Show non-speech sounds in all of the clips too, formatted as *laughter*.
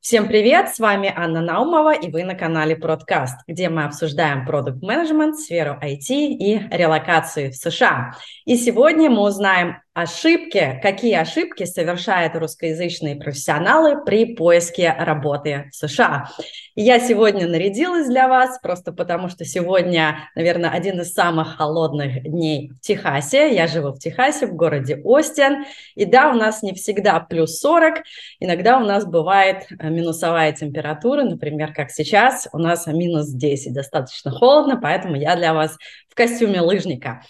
Всем привет, с вами Анна Наумова, и вы на канале Продкаст, где мы обсуждаем продукт менеджмент сферу IT и релокацию в США. И сегодня мы узнаем ошибки, какие ошибки совершают русскоязычные профессионалы при поиске работы в США. я сегодня нарядилась для вас, просто потому что сегодня, наверное, один из самых холодных дней в Техасе. Я живу в Техасе, в городе Остин. И да, у нас не всегда плюс 40, иногда у нас бывает минусовая температура, например, как сейчас, у нас минус 10, достаточно холодно, поэтому я для вас в костюме лыжника.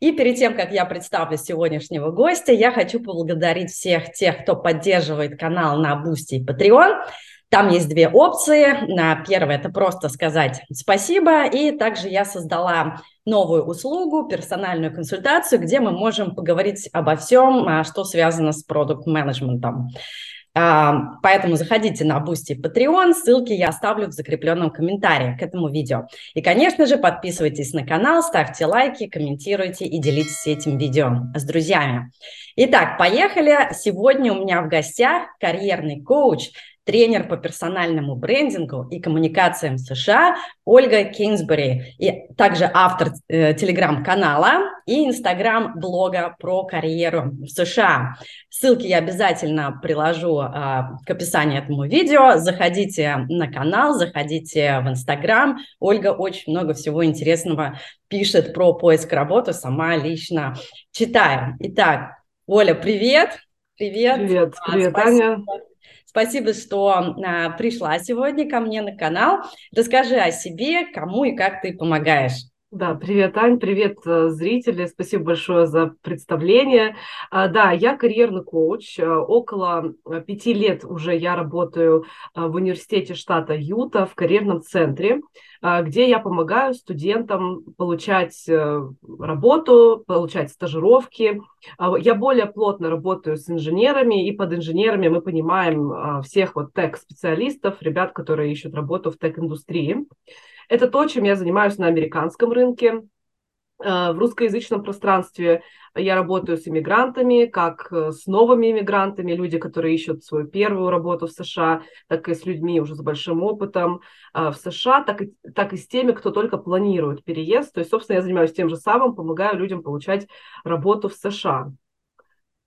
И перед тем, как я представлю сегодняшнего гостя, я хочу поблагодарить всех тех, кто поддерживает канал на Boosty и Patreon. Там есть две опции. Первая – это просто сказать спасибо. И также я создала новую услугу, персональную консультацию, где мы можем поговорить обо всем, а, что связано с продукт-менеджментом. Поэтому заходите на Boosty и Patreon, ссылки я оставлю в закрепленном комментарии к этому видео. И, конечно же, подписывайтесь на канал, ставьте лайки, комментируйте и делитесь этим видео с друзьями. Итак, поехали. Сегодня у меня в гостях карьерный коуч, тренер по персональному брендингу и коммуникациям США Ольга Кинсбери, и также автор э, телеграм-канала и инстаграм-блога про карьеру в США. Ссылки я обязательно приложу э, к описанию этому видео. Заходите на канал, заходите в инстаграм. Ольга очень много всего интересного пишет про поиск работы, сама лично читаю. Итак, Оля, привет! Привет! Привет, привет, Аня! Спасибо, что а, пришла сегодня ко мне на канал. Расскажи о себе, кому и как ты помогаешь. Да, привет, Ань, привет, э, зрители, спасибо большое за представление. А, да, я карьерный коуч, э, около э, пяти лет уже я работаю в университете штата Юта в карьерном центре, где я помогаю студентам получать работу, получать стажировки. А, я более плотно работаю с инженерами, и под инженерами мы понимаем всех вот тег-специалистов, ребят, которые ищут работу в тег-индустрии. Это то, чем я занимаюсь на американском рынке. Э, в русскоязычном пространстве я работаю с иммигрантами, как э, с новыми иммигрантами, люди, которые ищут свою первую работу в США, так и с людьми уже с большим опытом э, в США, так и, так и с теми, кто только планирует переезд. То есть, собственно, я занимаюсь тем же самым, помогаю людям получать работу в США.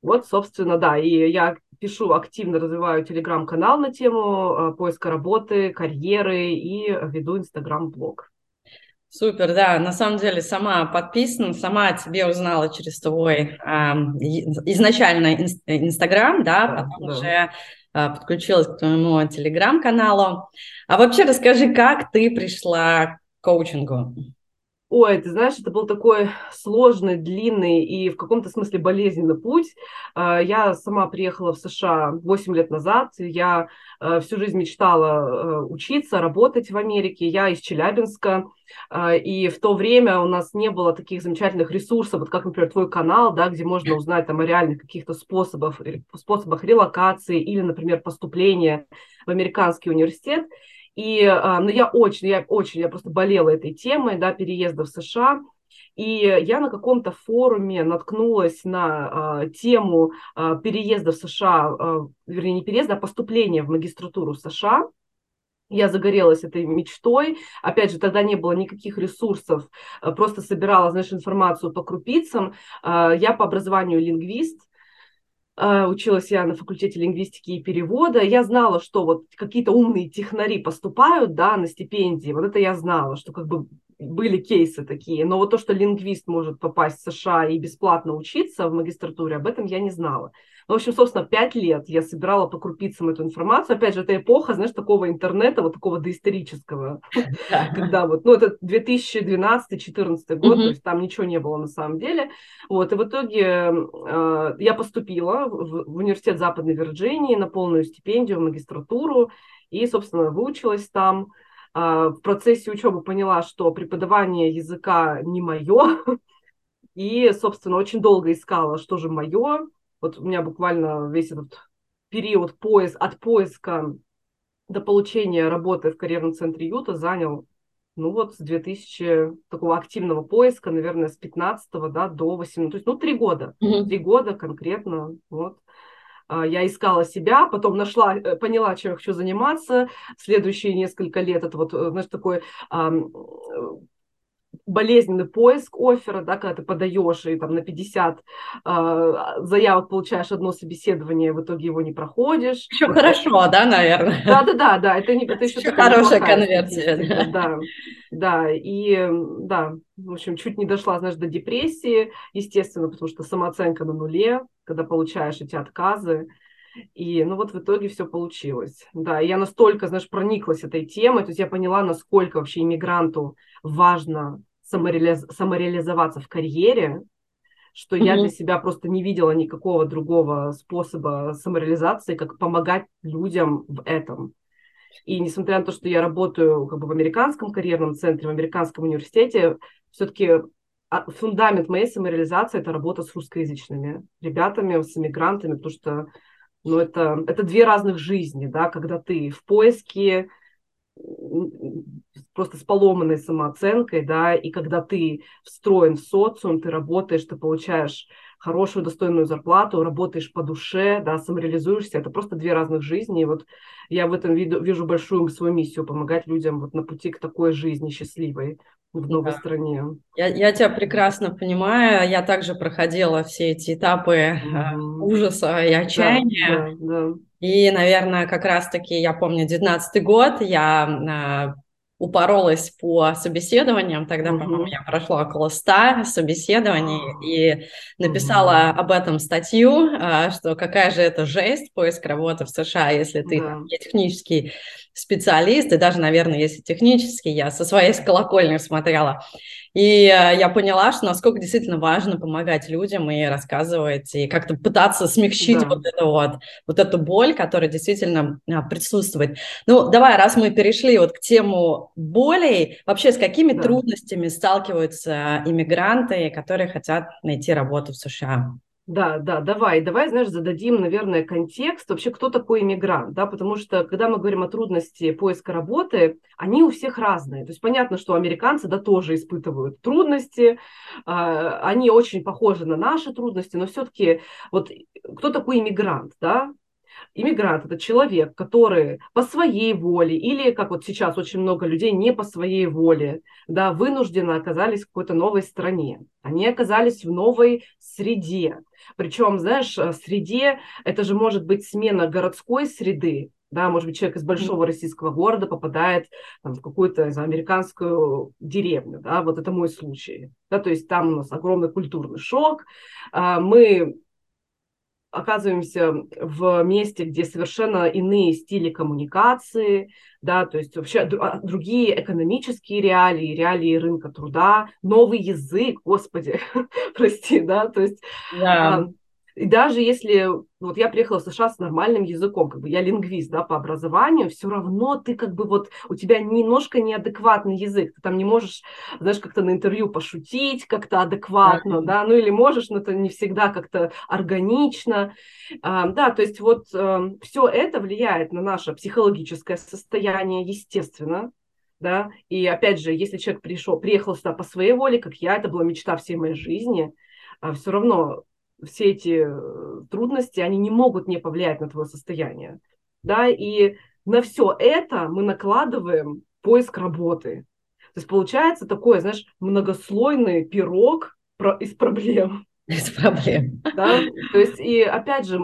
Вот, собственно, да, и я пишу, активно развиваю телеграм-канал на тему э, поиска работы, карьеры и веду инстаграм-блог. Супер, да, на самом деле сама подписана, сама о тебе узнала через твой э, изначально Инстаграм, да, да, потом да. уже э, подключилась к твоему Телеграм-каналу. А вообще расскажи, как ты пришла к коучингу? Ой, ты знаешь, это был такой сложный, длинный и в каком-то смысле болезненный путь. А, я сама приехала в США 8 лет назад. Я э, всю жизнь мечтала э, учиться, работать в Америке. Я из Челябинска. А, и в то время у нас не было таких замечательных ресурсов, вот как, например, твой канал, да, где можно узнать там, о реальных каких-то способах, способах релокации или, например, поступления в американский университет. И, а, ну, я очень, я очень, я просто болела этой темой, да, переезда в США. И я на каком-то форуме наткнулась на а, тему а, переезда в США, а, вернее, не переезда, а поступления в магистратуру в США. Я загорелась этой мечтой. Опять же, тогда не было никаких ресурсов, просто собирала, знаешь, информацию по крупицам. Я по образованию лингвист, училась я на факультете лингвистики и перевода, я знала, что вот какие-то умные технари поступают, да, на стипендии, вот это я знала, что как бы были кейсы такие, но вот то, что лингвист может попасть в США и бесплатно учиться в магистратуре, об этом я не знала. Ну, в общем, собственно, пять лет я собирала по крупицам эту информацию. Опять же, это эпоха, знаешь, такого интернета, вот такого доисторического, *laughs* когда вот, ну, это 2012-2014 год, то есть там ничего не было на самом деле. Вот, и в итоге э, я поступила в университет Западной Вирджинии на полную стипендию, в магистратуру, и, собственно, выучилась там. А, в процессе учебы поняла, что преподавание языка не мое, *laughs* и, собственно, очень долго искала, что же мое. Вот у меня буквально весь этот период поиск, от поиска до получения работы в карьерном центре Юта занял, ну вот, с 2000 такого активного поиска, наверное, с 15 да, до 18, то есть, ну, три года, три года конкретно, вот. а, я искала себя, потом нашла, э, поняла, чем я хочу заниматься. Следующие несколько лет это вот, знаешь, такой болезненный поиск оффера, да, когда ты подаешь и там на 50 э, заявок получаешь одно собеседование, в итоге его не проходишь. Еще вот хорошо, это... да, наверное? Да, да, да, да, это, не, это еще, еще хорошая конверсия. Да, да, и да, в общем, чуть не дошла, знаешь, до депрессии, естественно, потому что самооценка на нуле, когда получаешь эти отказы, и, ну, вот в итоге все получилось. Да, и я настолько, знаешь, прониклась этой темой, то есть я поняла, насколько вообще иммигранту важно самореализ... самореализоваться в карьере, что mm-hmm. я для себя просто не видела никакого другого способа самореализации, как помогать людям в этом. И несмотря на то, что я работаю как бы в американском карьерном центре, в американском университете, все-таки а, фундамент моей самореализации это работа с русскоязычными ребятами, с иммигрантами, потому что ну, это, это две разных жизни, да, когда ты в поиске просто с поломанной самооценкой, да, и когда ты встроен в социум, ты работаешь, ты получаешь хорошую, достойную зарплату, работаешь по душе, да, самореализуешься, это просто две разных жизни, и вот я в этом виду, вижу большую свою миссию, помогать людям вот на пути к такой жизни счастливой в новой да. стране. Я, я тебя прекрасно понимаю. Я также проходила все эти этапы mm-hmm. ужаса и отчаяния. Да, да, да. И, наверное, как раз-таки, я помню, 19 год, я э, упоролась по собеседованиям, тогда, mm-hmm. по-моему, я прошла около 100 собеседований и написала mm-hmm. об этом статью, э, что какая же это жесть, поиск работы в США, если ты yeah. не технический специалист, и даже, наверное, если технический, я со своей колокольни смотрела и э, я поняла, что насколько действительно важно помогать людям и рассказывать, и как-то пытаться смягчить да. вот, это вот, вот эту боль, которая действительно а, присутствует. Ну, давай, раз мы перешли вот к тему болей, вообще с какими да. трудностями сталкиваются иммигранты, которые хотят найти работу в США? Да, да, давай, давай, знаешь, зададим, наверное, контекст, вообще, кто такой иммигрант, да, потому что, когда мы говорим о трудности поиска работы, они у всех разные, то есть понятно, что американцы, да, тоже испытывают трудности, э, они очень похожи на наши трудности, но все-таки вот кто такой иммигрант, да, Иммигрант – это человек, который по своей воле или, как вот сейчас очень много людей, не по своей воле, да, вынужденно оказались в какой-то новой стране. Они оказались в новой среде. Причем, знаешь, э, среде это же может быть смена городской среды, да, может быть, человек из большого российского города попадает там, в какую-то знаю, американскую деревню, да, вот это мой случай, да, то есть там у нас огромный культурный шок, а, мы оказываемся в месте, где совершенно иные стили коммуникации, да, то есть вообще а, другие экономические реалии, реалии рынка труда, новый язык, господи, *laughs* прости, да, то есть yeah. И даже если вот я приехала в США с нормальным языком, как бы я лингвист, да, по образованию, все равно ты как бы вот, у тебя немножко неадекватный язык, ты там не можешь, знаешь, как-то на интервью пошутить как-то адекватно, mm-hmm. да, ну или можешь, но это не всегда как-то органично, а, да, то есть вот а, эм, все это влияет на наше психологическое состояние, естественно, да, и опять же, если человек пришел, приехал сюда по своей воле, как я, это была мечта всей моей жизни, а все равно все эти э, трудности, они не могут не повлиять на твое состояние. Да, и на все это мы накладываем поиск работы. То есть получается такой, знаешь, многослойный пирог из проблем. Из проблем. Да? То есть, и опять же,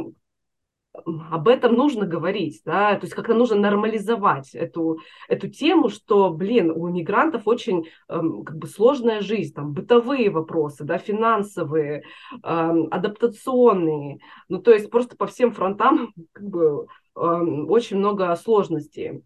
об этом нужно говорить, да, то есть как-то нужно нормализовать эту, эту тему, что, блин, у мигрантов очень эм, как бы сложная жизнь, там, бытовые вопросы, да, финансовые, эм, адаптационные, ну, то есть просто по всем фронтам *laughs* как бы эм, очень много сложностей.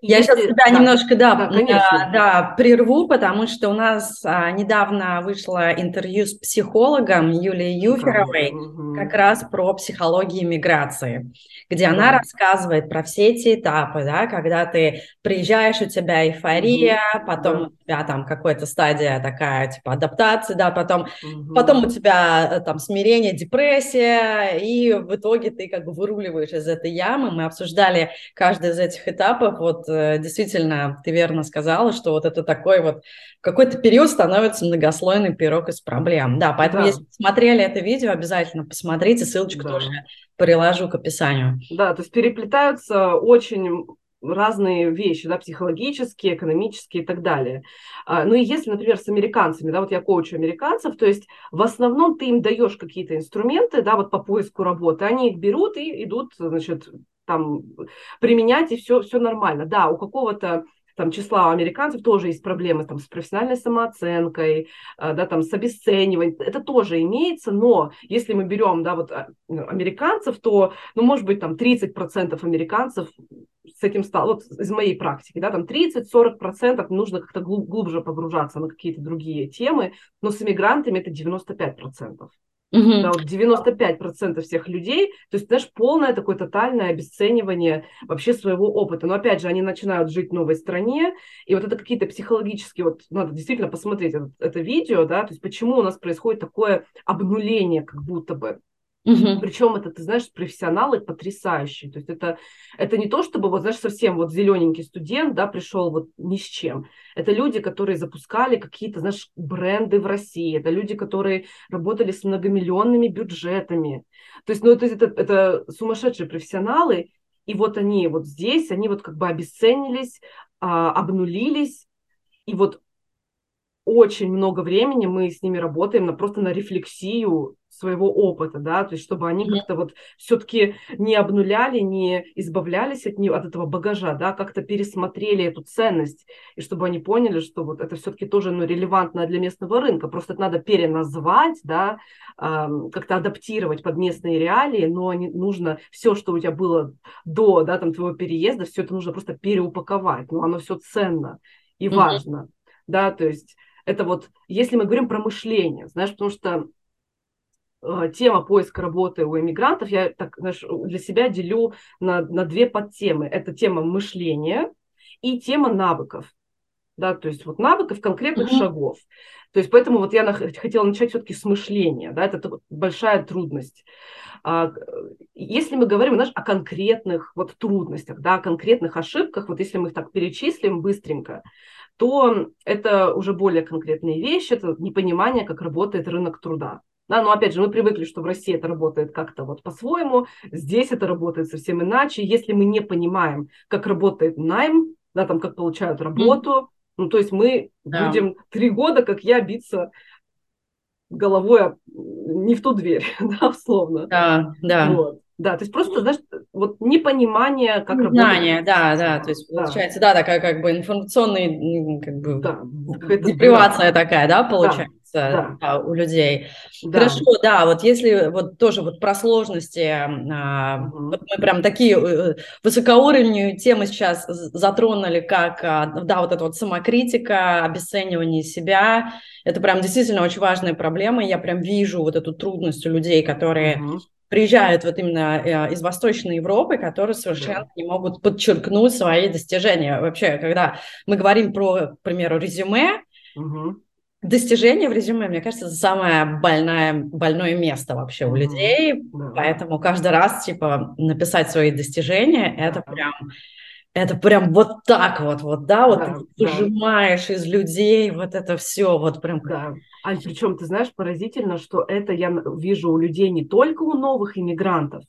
Я Если... сейчас тебя да, немножко, да, да, конечно. да, прерву, потому что у нас а, недавно вышло интервью с психологом Юлией Юферовой угу. как раз про психологию миграции, где да. она рассказывает про все эти этапы, да, когда ты приезжаешь, у тебя эйфория, угу. потом да. у тебя там какая-то стадия такая, типа адаптации, да, потом, угу. потом у тебя э, там смирение, депрессия, и в итоге ты как бы выруливаешь из этой ямы. Мы обсуждали каждый из этих этапов, вот э, действительно ты верно сказала, что вот это такой вот какой-то период становится многослойный пирог из проблем. Да, поэтому да. если смотрели это видео, обязательно посмотрите, ссылочку да. тоже приложу к описанию. Да, то есть переплетаются очень разные вещи, да, психологические, экономические и так далее. А, ну и если, например, с американцами, да, вот я коучу американцев, то есть в основном ты им даешь какие-то инструменты, да, вот по поиску работы, они их берут и идут, значит, там применять, и все, все нормально. Да, у какого-то там числа американцев тоже есть проблемы там, с профессиональной самооценкой, а, да, там, с обесцениванием. Это тоже имеется, но если мы берем да, вот, а, ну, американцев, то, ну, может быть, там 30% американцев с этим стало, вот из моей практики, да, там 30-40% нужно как-то глубже погружаться на какие-то другие темы, но с иммигрантами это 95%. Угу. Да, вот 95% всех людей, то есть, знаешь, полное такое тотальное обесценивание вообще своего опыта. Но опять же, они начинают жить в новой стране, и вот это какие-то психологические, вот надо действительно посмотреть это, это видео, да, то есть почему у нас происходит такое обнуление как будто бы. Угу. Причем это, ты знаешь, профессионалы потрясающие. То есть это, это не то, чтобы, вот, знаешь, совсем вот зелененький студент, да, пришел вот ни с чем. Это люди, которые запускали какие-то, знаешь, бренды в России. Это люди, которые работали с многомиллионными бюджетами. То есть, ну, это, это, это сумасшедшие профессионалы. И вот они вот здесь, они вот как бы обесценились, а, обнулились. И вот очень много времени мы с ними работаем на, просто на рефлексию своего опыта, да, то есть чтобы они mm-hmm. как-то вот все-таки не обнуляли, не избавлялись от нее, от этого багажа, да, как-то пересмотрели эту ценность, и чтобы они поняли, что вот это все-таки тоже, ну, релевантно для местного рынка, просто это надо переназвать, да, как-то адаптировать под местные реалии, но не, нужно все, что у тебя было до, да, там, твоего переезда, все это нужно просто переупаковать, но оно все ценно и mm-hmm. важно, да, то есть это вот, если мы говорим про мышление, знаешь, потому что тема поиска работы у иммигрантов я так, знаешь, для себя делю на, на две подтемы. Это тема мышления и тема навыков. Да, то есть вот навыков конкретных mm-hmm. шагов. То есть поэтому вот я на, хотела начать все-таки с мышления, да, это, это большая трудность. А, если мы говорим, знаешь, о конкретных вот трудностях, да, о конкретных ошибках, вот если мы их так перечислим быстренько, то это уже более конкретные вещи, это непонимание, как работает рынок труда. Да, но опять же, мы привыкли, что в России это работает как-то вот по-своему, здесь это работает совсем иначе. Если мы не понимаем, как работает найм, да, там, как получают работу, mm. ну, то есть мы да. будем три года, как я, биться головой не в ту дверь, *laughs* да, условно. Да, да. Вот. Да, то есть просто, знаешь, вот непонимание, как работает. Знание, да, да, то есть получается, да, такая как бы информационная, как бы, да, депривация да. такая, да, получается да. Да, у людей. Да. Хорошо, да, вот если вот тоже вот про сложности, угу. вот мы прям такие э, высокоуровневые темы сейчас затронули, как, а, да, вот эта вот самокритика, обесценивание себя, это прям действительно очень важная проблема, я прям вижу вот эту трудность у людей, которые угу приезжают вот именно э, из Восточной Европы, которые совершенно да. не могут подчеркнуть свои достижения. Вообще, когда мы говорим про, к примеру, резюме, угу. достижения в резюме, мне кажется, это самое больное, больное место вообще угу. у людей, да. поэтому каждый раз, типа, написать свои достижения, да. это прям это прям вот так вот, вот, да, вот да, ты выжимаешь из людей вот это все, вот прям. Да. А причем, ты знаешь, поразительно, что это я вижу у людей не только у новых иммигрантов,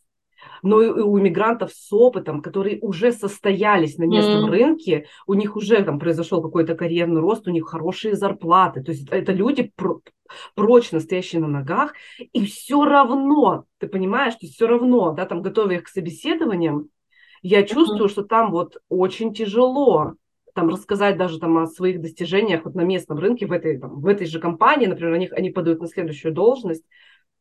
но и у иммигрантов с опытом, которые уже состоялись на местном mm. рынке, у них уже там произошел какой-то карьерный рост, у них хорошие зарплаты, то есть это люди про прочно стоящие на ногах, и все равно, ты понимаешь, что все равно, да, там готовя их к собеседованиям, я чувствую, mm-hmm. что там вот очень тяжело там рассказать даже там о своих достижениях вот на местном рынке в этой, там, в этой же компании, например, они, они подают на следующую должность,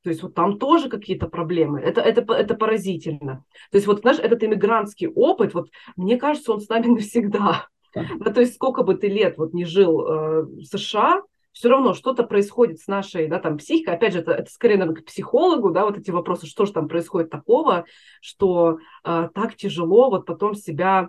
то есть вот там тоже какие-то проблемы. Это, это, это поразительно. То есть вот, знаешь, этот иммигрантский опыт, вот мне кажется, он с нами *laughs* навсегда. Да, то есть сколько бы ты лет вот не жил э, в США, все равно что-то происходит с нашей, да, там, психикой. Опять же, это, это скорее, наверное, к психологу, да, вот эти вопросы, что же там происходит такого, что э, так тяжело вот потом себя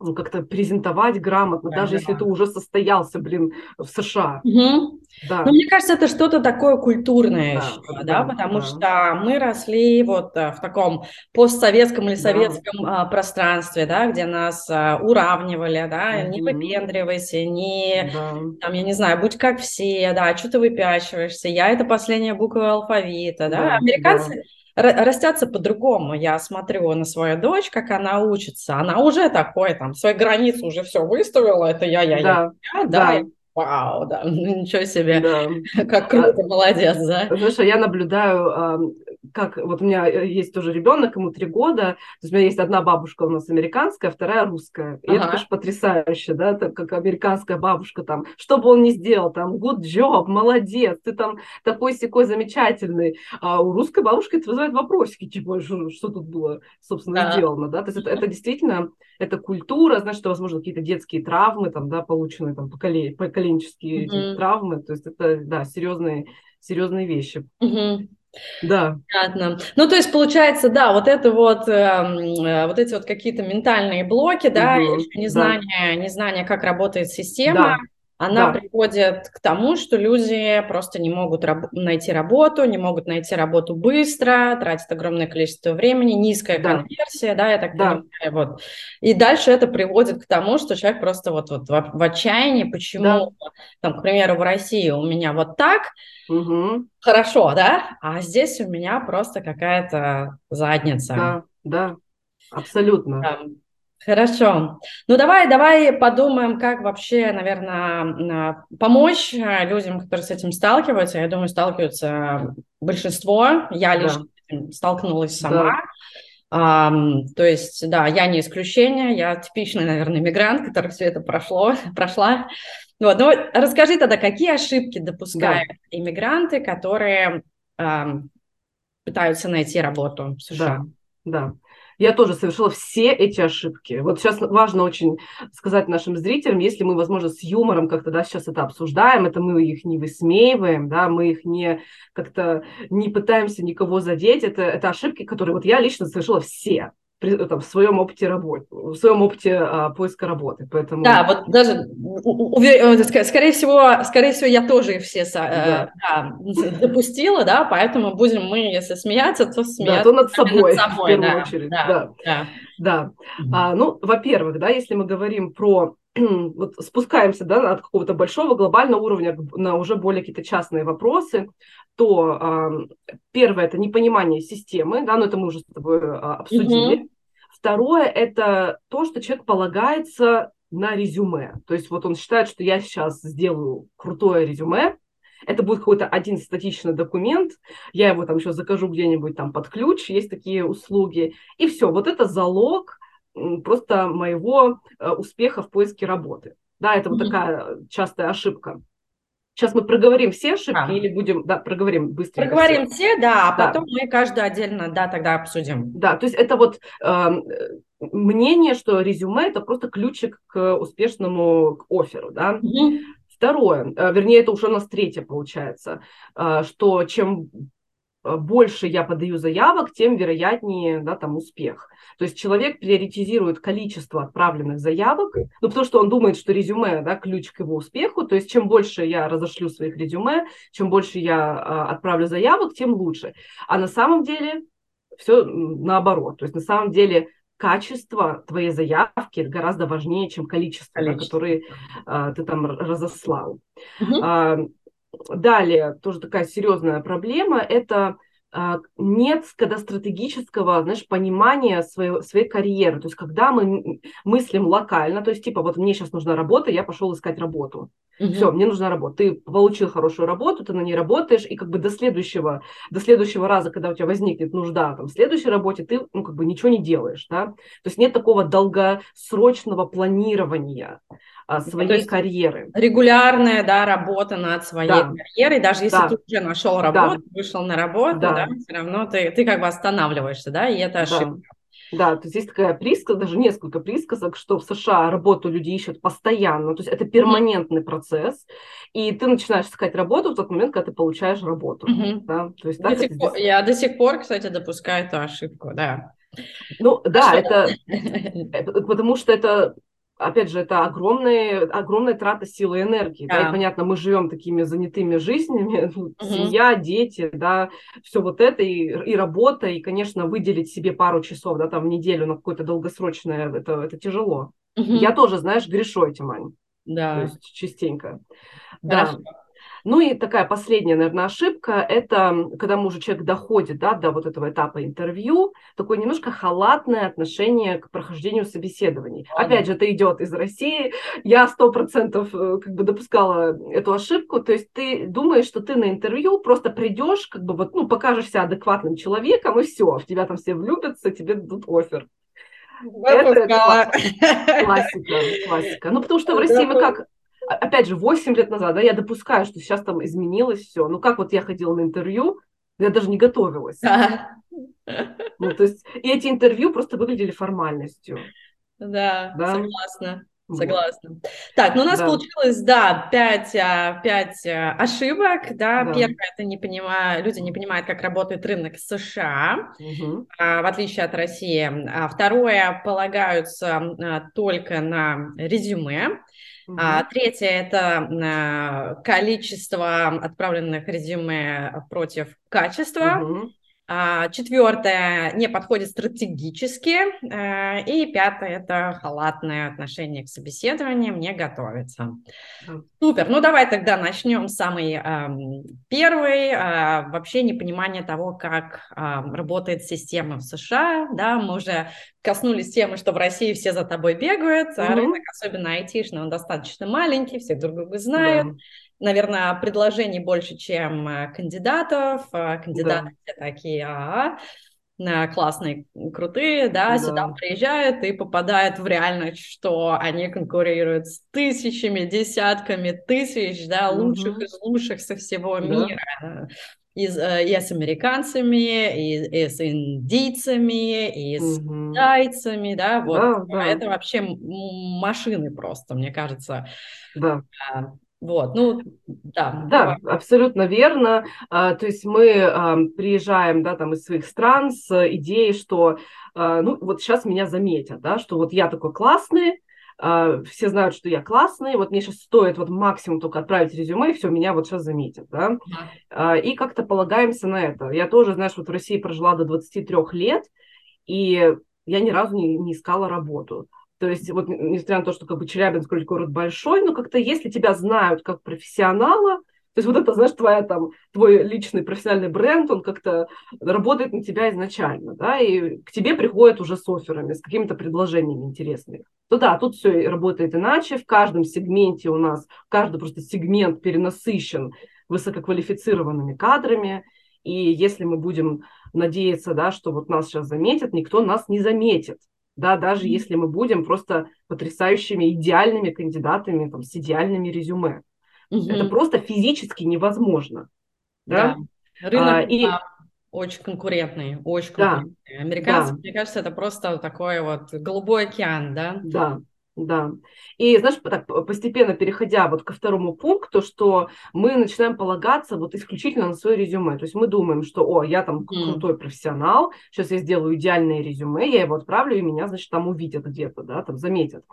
ну, как-то презентовать грамотно, даже если ты уже состоялся, блин, в США. Угу. Да. Ну, мне кажется, это что-то такое культурное да, еще, да, да потому да. что мы росли вот э, в таком постсоветском или советском да. пространстве, да, где нас а, уравнивали, да, угу. не выпендривайся, не, да. там, я не знаю, будь как все, да, что ты выпячиваешься, я это последняя буква алфавита, да, да американцы... Да растятся по-другому. Я смотрю на свою дочь, как она учится. Она уже такой, там, свои границы уже все выставила. Это я, я, да. я, я, да. да. Вау, да, *laughs* ничего себе, да. как круто, а, молодец, да. А я наблюдаю как вот у меня э, есть тоже ребенок, ему три года, то есть у меня есть одна бабушка у нас американская, вторая русская. И ага. это, конечно, потрясающе, да, так как американская бабушка там, что бы он ни сделал, там, good job, молодец, ты там такой секой замечательный. А у русской бабушки это вызывает вопросики, типа, что, что тут было, собственно, да. сделано, да, то есть это, это действительно, это культура, значит, что, возможно, какие-то детские травмы, там, да, полученные там поколе... поколенческие mm-hmm. травмы, то есть это, да, серьезные, серьезные вещи. Mm-hmm. Да. Понятно. Ну, то есть, получается, да, вот это вот, э, вот эти вот какие-то ментальные блоки, да, угу, незнание, да. незнание, как работает система. Она да. приводит к тому, что люди просто не могут раб- найти работу, не могут найти работу быстро, тратят огромное количество времени, низкая да. конверсия, да, я так да. понимаю, вот. И дальше это приводит к тому, что человек просто вот, вот в, в отчаянии, почему, да. там, к примеру, в России у меня вот так, Угу. Хорошо, да? А здесь у меня просто какая-то задница. Да, да, абсолютно. Да. Хорошо. Ну давай, давай подумаем, как вообще, наверное, помочь э, людям, которые с этим сталкиваются. Я думаю, сталкиваются большинство. Я лишь да. столкнулась сама. Да. Um, то есть, да, я не исключение, я типичный, наверное, мигрант, который все это прошло, *laughs* прошла. Вот, ну расскажи тогда, какие ошибки допускают да. иммигранты, которые э, пытаются найти работу в США? Да, да. Я тоже совершила все эти ошибки. Вот сейчас важно очень сказать нашим зрителям, если мы, возможно, с юмором как-то да, сейчас это обсуждаем, это мы их не высмеиваем, да, мы их не как-то не пытаемся никого задеть, это, это ошибки, которые вот я лично совершила все при, там, в своем опыте работы, в своем опыте а, поиска работы. Поэтому... Да, вот даже, увер... Э, скорее всего, скорее всего, я тоже все да. Да, допустила, да, поэтому будем мы, если смеяться, то смеяться. Да, то над собой, над собой в первую да, очередь. Да, да. да. да. А, ну, во-первых, да, если мы говорим про *clears throat* вот спускаемся да, от какого-то большого глобального уровня на уже более какие-то частные вопросы, то э, первое это непонимание системы, да, но это мы уже с тобой э, обсудили. Mm-hmm. Второе это то, что человек полагается на резюме. То есть вот он считает, что я сейчас сделаю крутое резюме, это будет какой-то один статичный документ, я его там еще закажу где-нибудь там под ключ, есть такие услуги, и все, вот это залог просто моего э, успеха в поиске работы. Да, это mm-hmm. вот такая частая ошибка. Сейчас мы проговорим все ошибки а. или будем, да, проговорим быстро. Проговорим все, да, а да. потом мы каждую отдельно, да, тогда обсудим. Да, то есть это вот э, мнение, что резюме это просто ключик к успешному к оферу, да. Угу. Второе, э, вернее, это уже у нас третье получается, э, что чем больше я подаю заявок, тем вероятнее да, там, успех. То есть человек приоритизирует количество отправленных заявок, ну, потому что он думает, что резюме да, ключ к его успеху. То есть чем больше я разошлю своих резюме, чем больше я а, отправлю заявок, тем лучше. А на самом деле все наоборот. То есть на самом деле качество твоей заявки гораздо важнее, чем количество, количество. Да, которое а, ты там разослал. Угу. А, Далее, тоже такая серьезная проблема, это а, нет когда стратегического, знаешь, понимания своей, своей карьеры. То есть, когда мы мыслим локально, то есть, типа, вот мне сейчас нужна работа, я пошел искать работу. Угу. Все, мне нужна работа. Ты получил хорошую работу, ты на ней работаешь, и как бы до следующего, до следующего раза, когда у тебя возникнет нужда там, в следующей работе, ты, ну, как бы ничего не делаешь, да. То есть, нет такого долгосрочного планирования а, своей карьеры. Регулярная, да, работа над своей да. карьерой, даже если да. ты уже нашел работу, да. вышел на работу, да. да, все равно ты, ты как бы останавливаешься, да, и это ошибка. Да. Да, то есть есть такая присказка, даже несколько присказок, что в США работу люди ищут постоянно, то есть это перманентный mm-hmm. процесс, и ты начинаешь искать работу в тот момент, когда ты получаешь работу. Mm-hmm. Да? То есть, до сих пор, здесь... Я до сих пор, кстати, допускаю эту ошибку, да. Ну да, это *laughs* потому что это опять же, это огромная, огромная трата силы и энергии. Да. Да, и понятно, мы живем такими занятыми жизнями, *laughs* угу. семья, дети, да, все вот это, и, и работа, и, конечно, выделить себе пару часов, да, там в неделю на какое-то долгосрочное, это, это тяжело. Угу. Я тоже, знаешь, грешу этим, Ань. Да. То есть частенько. Хорошо. Да. Ну и такая последняя, наверное, ошибка, это когда мы уже человек доходит да, до вот этого этапа интервью, такое немножко халатное отношение к прохождению собеседований. Ладно. Опять же, это идет из России. Я сто процентов э, как бы допускала эту ошибку. То есть ты думаешь, что ты на интервью просто придешь, как бы вот, ну, покажешься адекватным человеком, и все, в тебя там все влюбятся, тебе дадут офер. Это, это классика, классика. Ну, потому что в России мы как опять же, 8 лет назад, да, я допускаю, что сейчас там изменилось все. Ну, как вот я ходила на интервью, я даже не готовилась. Ну, то есть, и эти интервью просто выглядели формальностью. Да, да? согласна. Согласна. Вот. Так, ну у нас да. получилось, да, пять, а, пять а, ошибок, да. да. Первое, это не понимаю, люди не понимают, как работает рынок США, угу. а, в отличие от России. А второе, полагаются а, только на резюме. Угу. А, третье – это а, количество отправленных резюме против качества. Угу. А, четвертое не подходит стратегически. А, и пятое это халатное отношение к собеседованиям, не готовится. Супер. Ну давай тогда начнем с самый первый. А, вообще непонимание того, как работает система в США. Да, мы уже коснулись темы, что в России все за тобой бегают, а mm рынок, особенно айтишный, он достаточно маленький, все друг друга знают. Да наверное, предложений больше, чем э, кандидатов. А кандидаты да. такие, а, классные, крутые, да, да, сюда приезжают и попадают в реальность, что они конкурируют с тысячами, десятками тысяч, да, лучших угу. из лучших со всего да. мира. И, э, и с американцами, и, и с индийцами, и с угу. китайцами, да, вот. Да, да. Это вообще машины просто, мне кажется. Да. Вот, ну, да. Да, абсолютно верно. А, то есть мы а, приезжаем, да, там из своих стран с идеей, что, а, ну, вот сейчас меня заметят, да, что вот я такой классный, все знают, что я классный, вот мне сейчас стоит вот максимум только отправить резюме, и все, меня вот сейчас заметят, да. Uh-huh. И как-то полагаемся на это. Я тоже, знаешь, вот в России прожила до 23 лет, и я ни разу не, не искала работу. То есть, вот несмотря на то, что как бы Челябинск вроде город большой, но как-то если тебя знают как профессионала, то есть вот это, знаешь, твоя там, твой личный профессиональный бренд, он как-то работает на тебя изначально, да, и к тебе приходят уже с офферами, с какими-то предложениями интересными. То да, тут все работает иначе, в каждом сегменте у нас, каждый просто сегмент перенасыщен высококвалифицированными кадрами, и если мы будем надеяться, да, что вот нас сейчас заметят, никто нас не заметит да, даже если мы будем просто потрясающими, идеальными кандидатами, там, с идеальными резюме. Mm-hmm. Это просто физически невозможно. Да? да. Рынок а, и... очень конкурентный, очень конкурентный. Да. Американцы, да. мне кажется, это просто такой вот голубой океан, да? Да, да. И, знаешь, так, постепенно переходя вот ко второму пункту, что мы начинаем полагаться вот исключительно на свое резюме. То есть мы думаем, что, о, я там крутой профессионал, сейчас я сделаю идеальное резюме, я его отправлю, и меня, значит, там увидят где-то, да, там заметят.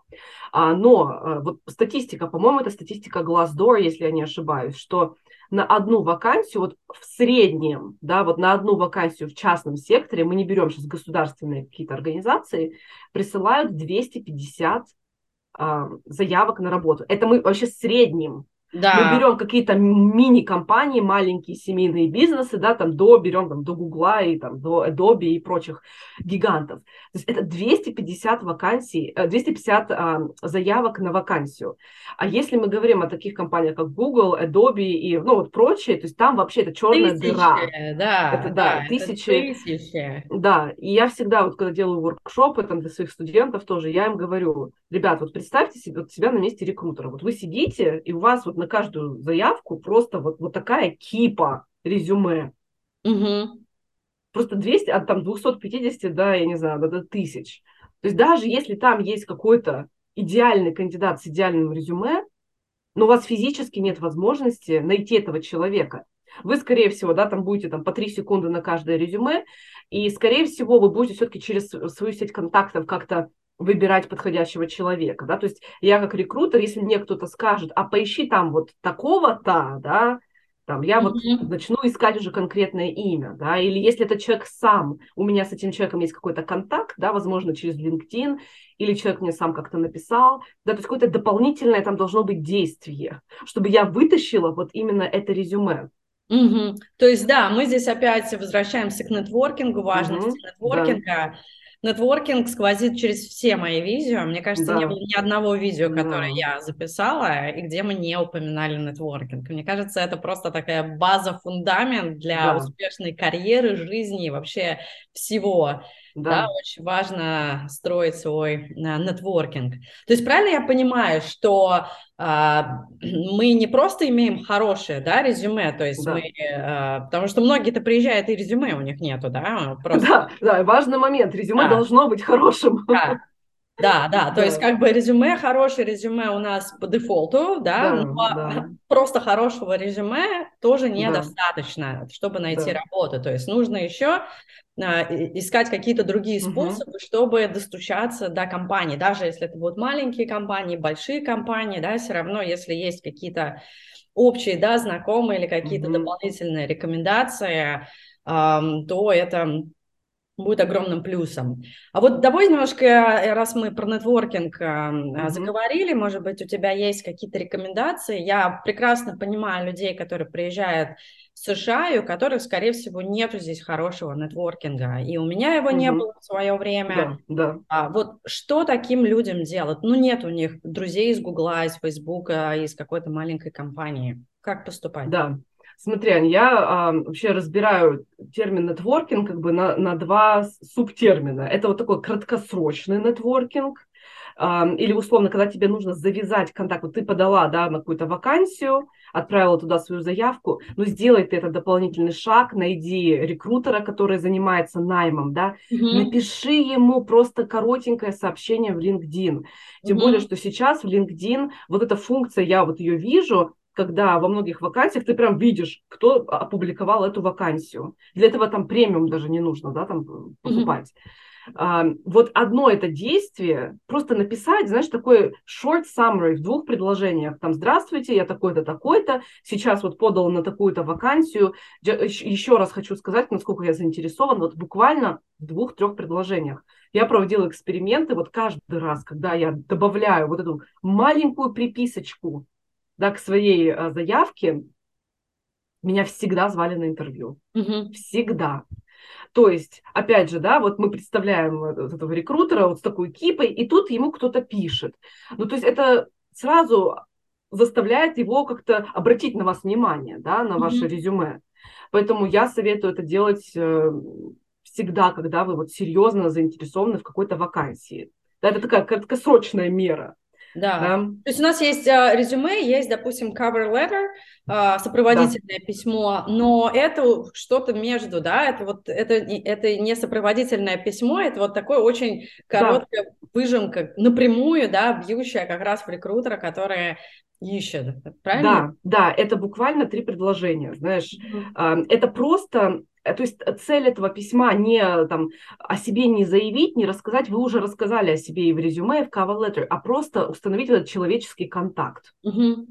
А, но а, вот статистика, по-моему, это статистика Glassdoor, если я не ошибаюсь, что на одну вакансию, вот в среднем, да, вот на одну вакансию в частном секторе, мы не берем сейчас государственные какие-то организации, присылают 250 а, заявок на работу. Это мы вообще средним да. Мы берем какие-то мини-компании, маленькие семейные бизнесы, да, там до, берем там до Гугла и там до Adobe и прочих гигантов. То есть это 250 вакансий, 250 э, а, заявок на вакансию. А если мы говорим о таких компаниях, как Google, Adobe и, ну, вот прочие, то есть там вообще это черная тысячи, дыра. Да, это, да, да тысячи. Это тысячи. Да, и я всегда, вот когда делаю воркшопы там для своих студентов тоже, я им говорю, ребят, вот представьте себе, вот себя на месте рекрутера. Вот вы сидите, и у вас вот на каждую заявку просто вот, вот такая кипа резюме. Угу. Просто 200, от там 250, да, я не знаю, до, до тысяч. То есть даже если там есть какой-то идеальный кандидат с идеальным резюме, но у вас физически нет возможности найти этого человека. Вы, скорее всего, да, там будете там по 3 секунды на каждое резюме, и, скорее всего, вы будете все-таки через свою сеть контактов как-то выбирать подходящего человека, да, то есть я как рекрутер, если мне кто-то скажет, а поищи там вот такого-то, да, там, я вот mm-hmm. начну искать уже конкретное имя, да, или если этот человек сам, у меня с этим человеком есть какой-то контакт, да, возможно, через LinkedIn, или человек мне сам как-то написал, да, то есть какое-то дополнительное там должно быть действие, чтобы я вытащила вот именно это резюме. Угу. То есть, да, мы здесь опять возвращаемся к нетворкингу, важности угу. нетворкинга. Да. Нетворкинг сквозит через все мои видео. Мне кажется, да. не было ни одного видео, которое да. я записала, и где мы не упоминали нетворкинг. Мне кажется, это просто такая база, фундамент для да. успешной карьеры, жизни и вообще всего. Да. да, очень важно строить свой э, нетворкинг. То есть правильно я понимаю, что э, *clears throat* мы не просто имеем хорошее, да, резюме, то есть да. мы, э, потому что многие-то приезжают и резюме у них нету, да, *laughs* просто. Да, да, важный момент, резюме да. должно быть хорошим. Да. Да, да, то есть как бы резюме, хорошее резюме у нас по дефолту, да, да но да. просто хорошего резюме тоже недостаточно, да. чтобы найти да. работу. То есть нужно еще а, искать какие-то другие способы, угу. чтобы достучаться до компании. Даже если это будут маленькие компании, большие компании, да, все равно, если есть какие-то общие, да, знакомые или какие-то угу. дополнительные рекомендации, то это будет огромным плюсом. А вот давай немножко, э, раз мы про нетворкинг mm-hmm. заговорили, может быть, у тебя есть какие-то рекомендации. Я прекрасно понимаю людей, которые приезжают в США, и у которых, скорее всего, нет здесь хорошего нетворкинга. И у меня его mm-hmm. не было в свое время. Да, да. А вот что таким людям делать? Ну, нет у них друзей из Гугла, из Фейсбука, из какой-то маленькой компании. Как поступать? Да, Смотри, Ань, я а, вообще разбираю термин нетворкинг как бы на, на два субтермина. Это вот такой краткосрочный нетворкинг, а, или условно, когда тебе нужно завязать контакт, вот ты подала да, на какую-то вакансию, отправила туда свою заявку, но сделай ты этот дополнительный шаг, найди рекрутера, который занимается наймом, да, mm-hmm. напиши ему просто коротенькое сообщение в LinkedIn. Тем mm-hmm. более, что сейчас в LinkedIn вот эта функция, я вот ее вижу, когда во многих вакансиях ты прям видишь, кто опубликовал эту вакансию. Для этого там премиум даже не нужно, да, там э, покупать. Mm-hmm. А, вот одно это действие, просто написать, знаешь, такой short summary в двух предложениях. Там, здравствуйте, я такой-то, такой-то, сейчас вот подал на такую-то вакансию. Еще раз хочу сказать, насколько я заинтересован, вот буквально в двух-трех предложениях. Я проводила эксперименты, вот каждый раз, когда я добавляю вот эту маленькую приписочку, да, к своей а, заявке, меня всегда звали на интервью. Угу. Всегда. То есть, опять же, да, вот мы представляем вот этого рекрутера вот с такой кипой, и тут ему кто-то пишет. Ну, то есть это сразу заставляет его как-то обратить на вас внимание, да, на ваше mm-hmm. резюме. Поэтому я советую это делать э, всегда, когда вы вот серьезно заинтересованы в какой-то вакансии. Да, это такая краткосрочная мера. Да. да. То есть у нас есть а, резюме, есть, допустим, cover letter, а, сопроводительное да. письмо, но это что-то между, да, это вот это, это не сопроводительное письмо, это вот такое очень короткая да. выжимка, напрямую, да, бьющая как раз в рекрутера, которая ищет, правильно? Да, да, это буквально три предложения, знаешь, mm-hmm. это просто то есть э, цель этого письма не там о себе не заявить, не рассказать, вы уже рассказали о себе и в резюме, и в cover letter, а просто установить этот человеческий контакт. Угу.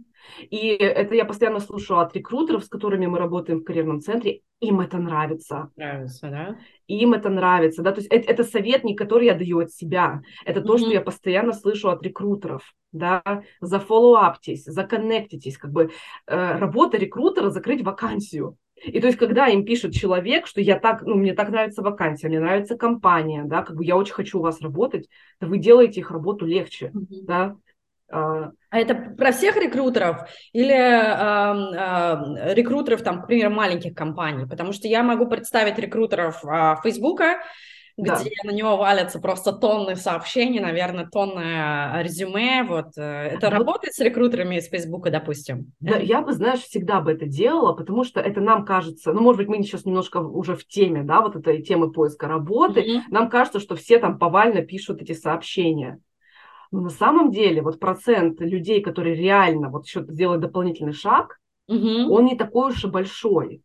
И это я постоянно слушаю от рекрутеров, с которыми мы работаем в карьерном центре, им это нравится. Нравится, да? Им это нравится, да, то есть это, это совет, не который я даю от себя, это mm-hmm. то, что я постоянно слышу от рекрутеров, да, зафоллоуаптесь, законнектитесь, как бы э, работа рекрутера закрыть вакансию, и то есть, когда им пишет человек, что я так, ну, мне так нравится вакансия, мне нравится компания, да, как бы я очень хочу у вас работать, то вы делаете их работу легче, mm-hmm. да. А, а это про всех рекрутеров или э, э, рекрутеров, там, к примеру, маленьких компаний? Потому что я могу представить рекрутеров э, Фейсбука, где да. на него валятся просто тонны сообщений, наверное, тонны а, резюме. Вот э, это вот. работает с рекрутерами из Фейсбука, допустим? Да, я бы, знаешь, всегда бы это делала, потому что это нам кажется, ну, может быть, мы сейчас немножко уже в теме, да, вот этой темы поиска работы. Mm-hmm. Нам кажется, что все там повально пишут эти сообщения. Но на самом деле вот процент людей, которые реально вот еще сделают дополнительный шаг, угу. он не такой уж и большой.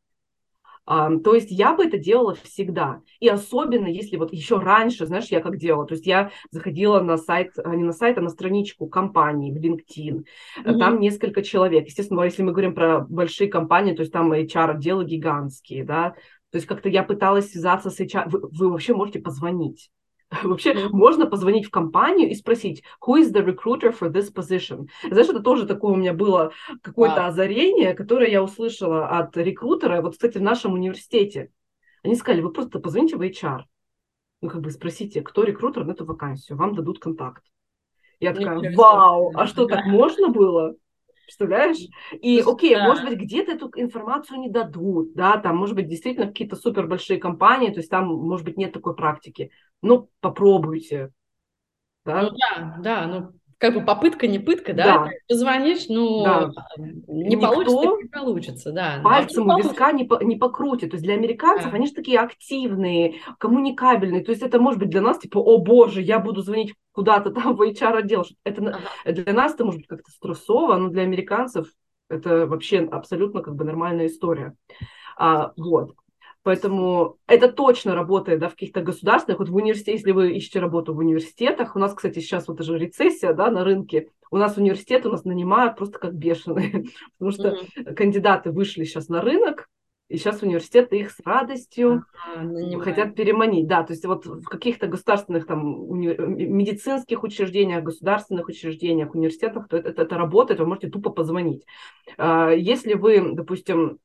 То есть я бы это делала всегда. И особенно, если вот еще раньше, знаешь, я как делала. То есть я заходила на сайт, а, не на сайт, а на страничку компании в LinkedIn. Mm-hmm. Там несколько человек. Естественно, если мы говорим про большие компании, то есть там HR-отделы гигантские, да. То есть как-то я пыталась связаться с HR. Вы, вы вообще можете позвонить. *laughs* Вообще mm-hmm. можно позвонить в компанию и спросить, who is the recruiter for this position? Знаешь, это тоже такое у меня было какое-то wow. озарение, которое я услышала от рекрутера, вот, кстати, в нашем университете. Они сказали, вы просто позвоните в HR, ну, как бы спросите, кто рекрутер на эту вакансию, вам дадут контакт. Я такая, вау, а что, так *laughs* можно было? Представляешь? И окей, да. может быть, где-то эту информацию не дадут, да, там, может быть, действительно какие-то супер большие компании, то есть там, может быть, нет такой практики. Ну, попробуйте. Да? Ну да, да, ну как бы попытка не пытка, да? да. Позвонишь, ну, да. не Никто получится, не получится, да. Пальцем у виска не, по, не покрутит. То есть для американцев да. они же такие активные, коммуникабельные. То есть это может быть для нас типа, о боже, я буду звонить куда-то там в HR-отдел. Это ага. для нас это может быть как-то стрессово, но для американцев это вообще абсолютно как бы нормальная история. А, вот. Поэтому это точно работает да, в каких-то государственных. Вот в университете, если вы ищете работу в университетах, у нас, кстати, сейчас вот даже рецессия да, на рынке, у нас университеты у нас нанимают просто как бешеные, *laughs* потому что mm-hmm. кандидаты вышли сейчас на рынок, и сейчас университеты их с радостью ага, хотят переманить. Да, то есть вот в каких-то государственных там уни... медицинских учреждениях, государственных учреждениях, университетах, то это, это, это работает, вы можете тупо позвонить. А, если вы, допустим,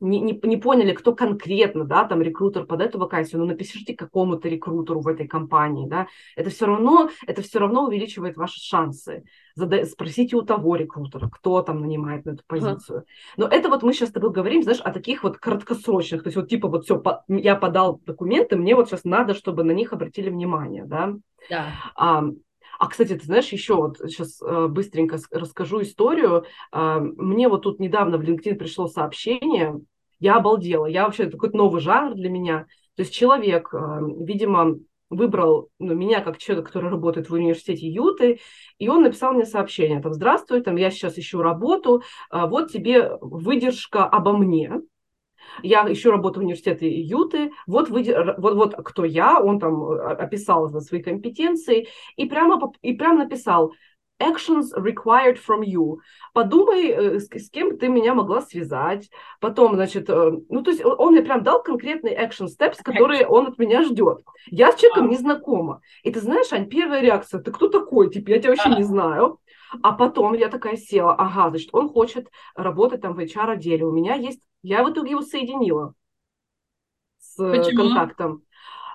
не, не, не поняли, кто конкретно, да, там рекрутер под эту вакансию, ну напишите какому-то рекрутеру в этой компании, да, это все равно, это все равно увеличивает ваши шансы. Зада... Спросите у того рекрутера, кто там нанимает на эту позицию. Но это вот мы сейчас с тобой говорим, знаешь, о таких вот краткосрочных, то есть вот типа вот все, по... я подал документы, мне вот сейчас надо, чтобы на них обратили внимание, да. Да. А, а, кстати, ты знаешь, еще вот сейчас э, быстренько расскажу историю. А, мне вот тут недавно в LinkedIn пришло сообщение, я обалдела. Я вообще, такой новый жанр для меня. То есть человек, а, видимо, выбрал ну, меня как человека, который работает в университете Юты, и он написал мне сообщение, там, здравствуй, там, я сейчас ищу работу, а, вот тебе выдержка обо мне, я ищу работу в университете Юты, вот, вы, вот, вот кто я, он там а, описал свои компетенции, и прямо, и прямо написал, actions required from you. Подумай, э, с, с кем ты меня могла связать. Потом, значит, э, ну, то есть он мне прям дал конкретные action steps, которые он от меня ждет. Я с человеком не знакома. И ты знаешь, Ань, первая реакция, ты кто такой? Типа, я тебя вообще не знаю. А потом я такая села, ага, значит, он хочет работать там в HR-отделе. У меня есть, я в итоге его соединила с Почему? контактом.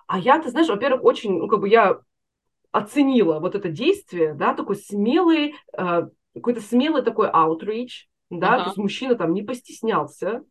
А я, ты знаешь, во-первых, очень, ну, как бы я оценила вот это действие, да, такой смелый, э, какой-то смелый такой outreach, да, ага. то есть мужчина там не постеснялся,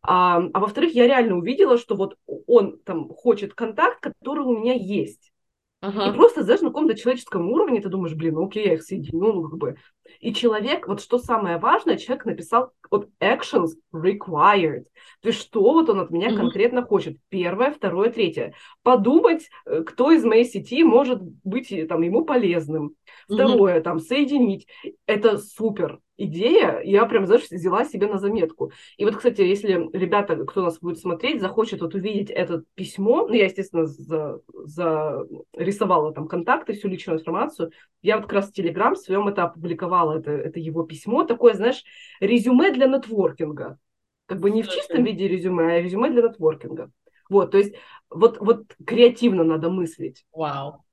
а, а во-вторых, я реально увидела, что вот он там хочет контакт, который у меня есть. Ага. И просто, знаешь, на каком-то человеческом уровне ты думаешь, блин, ну окей, я их соединю, ну как бы. И человек, вот что самое важное, человек написал вот actions required. То есть что вот он от меня mm-hmm. конкретно хочет. Первое, второе, третье. Подумать, э, кто из моей сети может быть там ему полезным. Второе, mm-hmm. там, соединить. Это супер идея, я прям, знаешь, взяла себе на заметку. И вот, кстати, если ребята, кто нас будет смотреть, захочет вот увидеть это письмо, ну, я, естественно, за, зарисовала там контакты, всю личную информацию, я вот как раз в Телеграм своем это опубликовала, это, это его письмо, такое, знаешь, резюме для нетворкинга. Как бы не в чистом виде резюме, а резюме для нетворкинга. Вот, то есть вот, вот креативно надо мыслить. Вау.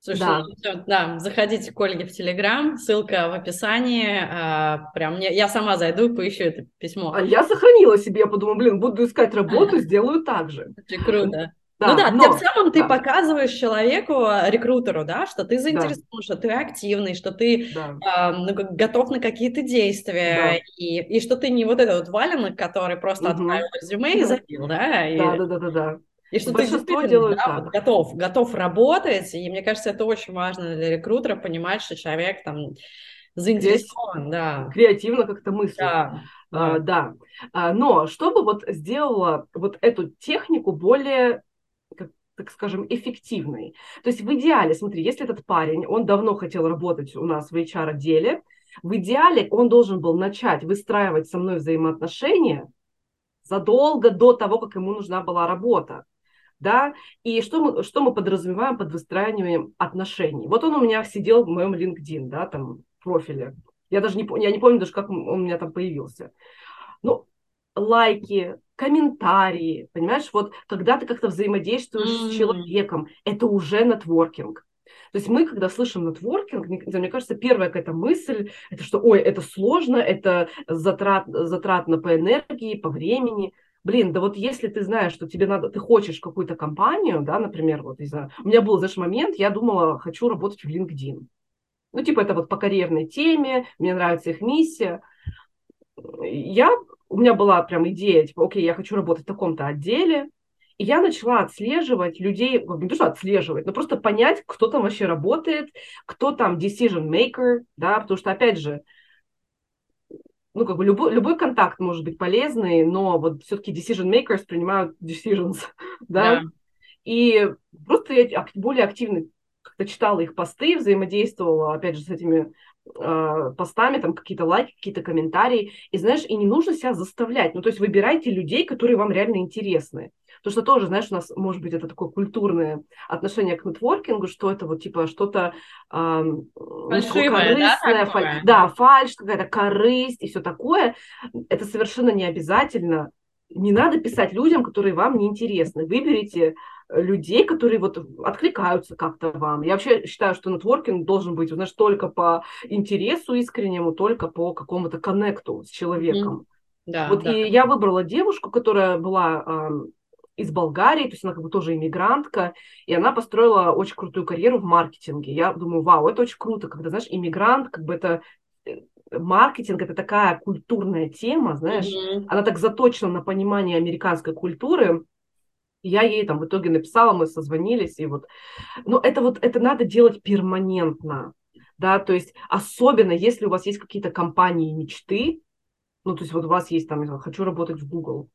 Слушай, да. Ну, все, да, заходите к Ольге в Телеграм, ссылка в описании. А, прям мне, я сама зайду и поищу это письмо. А я сохранила себе, я подумала, блин, буду искать работу, *laughs* сделаю так же. Очень круто. Да, ну да, но, тем самым ты да. показываешь человеку, рекрутеру, да, что ты заинтересован, да. что ты активный, что ты да. э, ну, готов на какие-то действия, да. и, и что ты не вот этот вот валенок, который просто угу. отправил резюме и забил, да? И... Да, да, да, да, да. И что Большинство ты делают да, вот готов, готов работать, и мне кажется, это очень важно для рекрутера понимать, что человек там заинтересован, да. Креативно как-то мыслит. Да. А, да. А, но чтобы вот сделала вот эту технику более так скажем, эффективной. То есть в идеале, смотри, если этот парень, он давно хотел работать у нас в HR-отделе, в идеале он должен был начать выстраивать со мной взаимоотношения задолго до того, как ему нужна была работа. Да, и что мы, что мы подразумеваем под выстраиванием отношений? Вот он у меня сидел в моем LinkedIn, да, там, профиле. Я даже не, я не помню даже, как он у меня там появился. Ну, лайки, комментарии, понимаешь, вот когда ты как-то взаимодействуешь mm-hmm. с человеком, это уже нетворкинг. То есть мы, когда слышим нетворкинг, мне кажется, первая какая-то мысль, это что, ой, это сложно, это затрат, затратно по энергии, по времени. Блин, да вот если ты знаешь, что тебе надо, ты хочешь какую-то компанию, да, например, вот, не знаю, у меня был, знаешь, момент, я думала, хочу работать в LinkedIn. Ну, типа, это вот по карьерной теме, мне нравится их миссия. Я, у меня была прям идея, типа, окей, я хочу работать в таком-то отделе, и я начала отслеживать людей, не то что отслеживать, но просто понять, кто там вообще работает, кто там decision maker, да, потому что, опять же, ну, как бы любой, любой контакт может быть полезный, но вот все-таки decision makers принимают decisions, *laughs* да, да. и просто я более активно как-то читала их посты, взаимодействовала, опять же, с этими э, постами, там какие-то лайки, какие-то комментарии, и знаешь, и не нужно себя заставлять, ну, то есть выбирайте людей, которые вам реально интересны. Потому что тоже, знаешь, у нас, может быть, это такое культурное отношение к нетворкингу, что это вот типа что-то э, Фальшивое, да, фаль... да, фальш, какая-то корысть и все такое. Это совершенно не обязательно. Не надо писать людям, которые вам не интересны. Выберите людей, которые вот откликаются как-то вам. Я вообще считаю, что нетворкинг должен быть, знаешь, только по интересу искреннему, только по какому-то коннекту с человеком. Да, вот да. и я выбрала девушку, которая была из Болгарии, то есть она как бы тоже иммигрантка, и она построила очень крутую карьеру в маркетинге. Я думаю, вау, это очень круто, когда, знаешь, иммигрант, как бы это э, маркетинг это такая культурная тема, знаешь, mm-hmm. она так заточена на понимание американской культуры. Я ей там в итоге написала, мы созвонились, и вот, ну это вот, это надо делать перманентно, да, то есть особенно если у вас есть какие-то компании мечты, ну то есть вот у вас есть там, хочу работать в Google,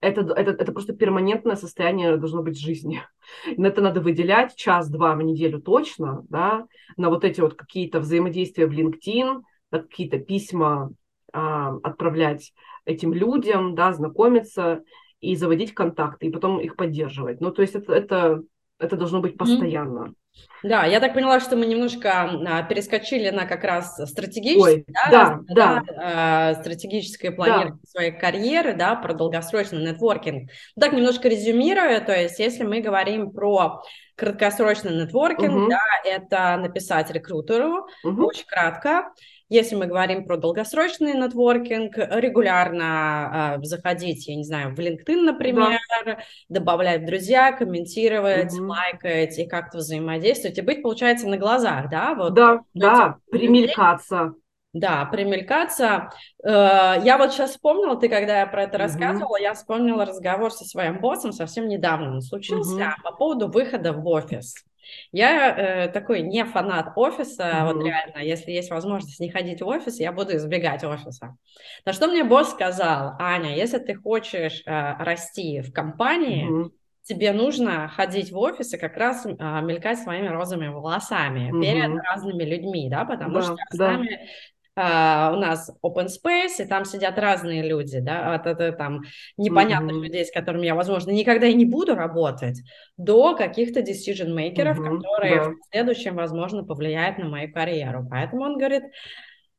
это, это, это просто перманентное состояние должно быть жизни. *laughs* На это надо выделять час-два в неделю точно, да, на вот эти вот какие-то взаимодействия в LinkedIn, какие-то письма а, отправлять этим людям, да, знакомиться и заводить контакты, и потом их поддерживать. Ну, то есть это, это, это должно быть постоянно. Mm-hmm. Да, я так поняла, что мы немножко а, перескочили на как раз стратегическое, да, да, да. А, стратегическое планирование да. своей карьеры, да, про долгосрочный нетворкинг. Так немножко резюмируя, то есть если мы говорим про краткосрочный нетворкинг, угу. да, это написать рекрутеру, угу. очень кратко. Если мы говорим про долгосрочный нетворкинг, регулярно э, заходить, я не знаю, в LinkedIn, например, да. добавлять в друзья, комментировать, угу. лайкать и как-то взаимодействовать, и быть, получается, на глазах, да? Вот, да, да, примелькаться. Да, примелькаться. Э, я вот сейчас вспомнила, ты когда я про это угу. рассказывала, я вспомнила разговор со своим боссом совсем недавно. Он случился угу. по поводу выхода в офис. Я э, такой не фанат офиса, mm-hmm. вот реально, если есть возможность не ходить в офис, я буду избегать офиса. На что мне босс сказал, Аня, если ты хочешь э, расти в компании, mm-hmm. тебе нужно ходить в офис и как раз э, мелькать своими розовыми волосами mm-hmm. перед разными людьми, да, потому да, что с да. нами Uh, у нас open space, и там сидят разные люди, да, от, от, от там непонятных mm-hmm. людей, с которыми я, возможно, никогда и не буду работать, до каких-то decision makers, mm-hmm. которые yeah. в следующем, возможно, повлияют на мою карьеру. Поэтому он говорит,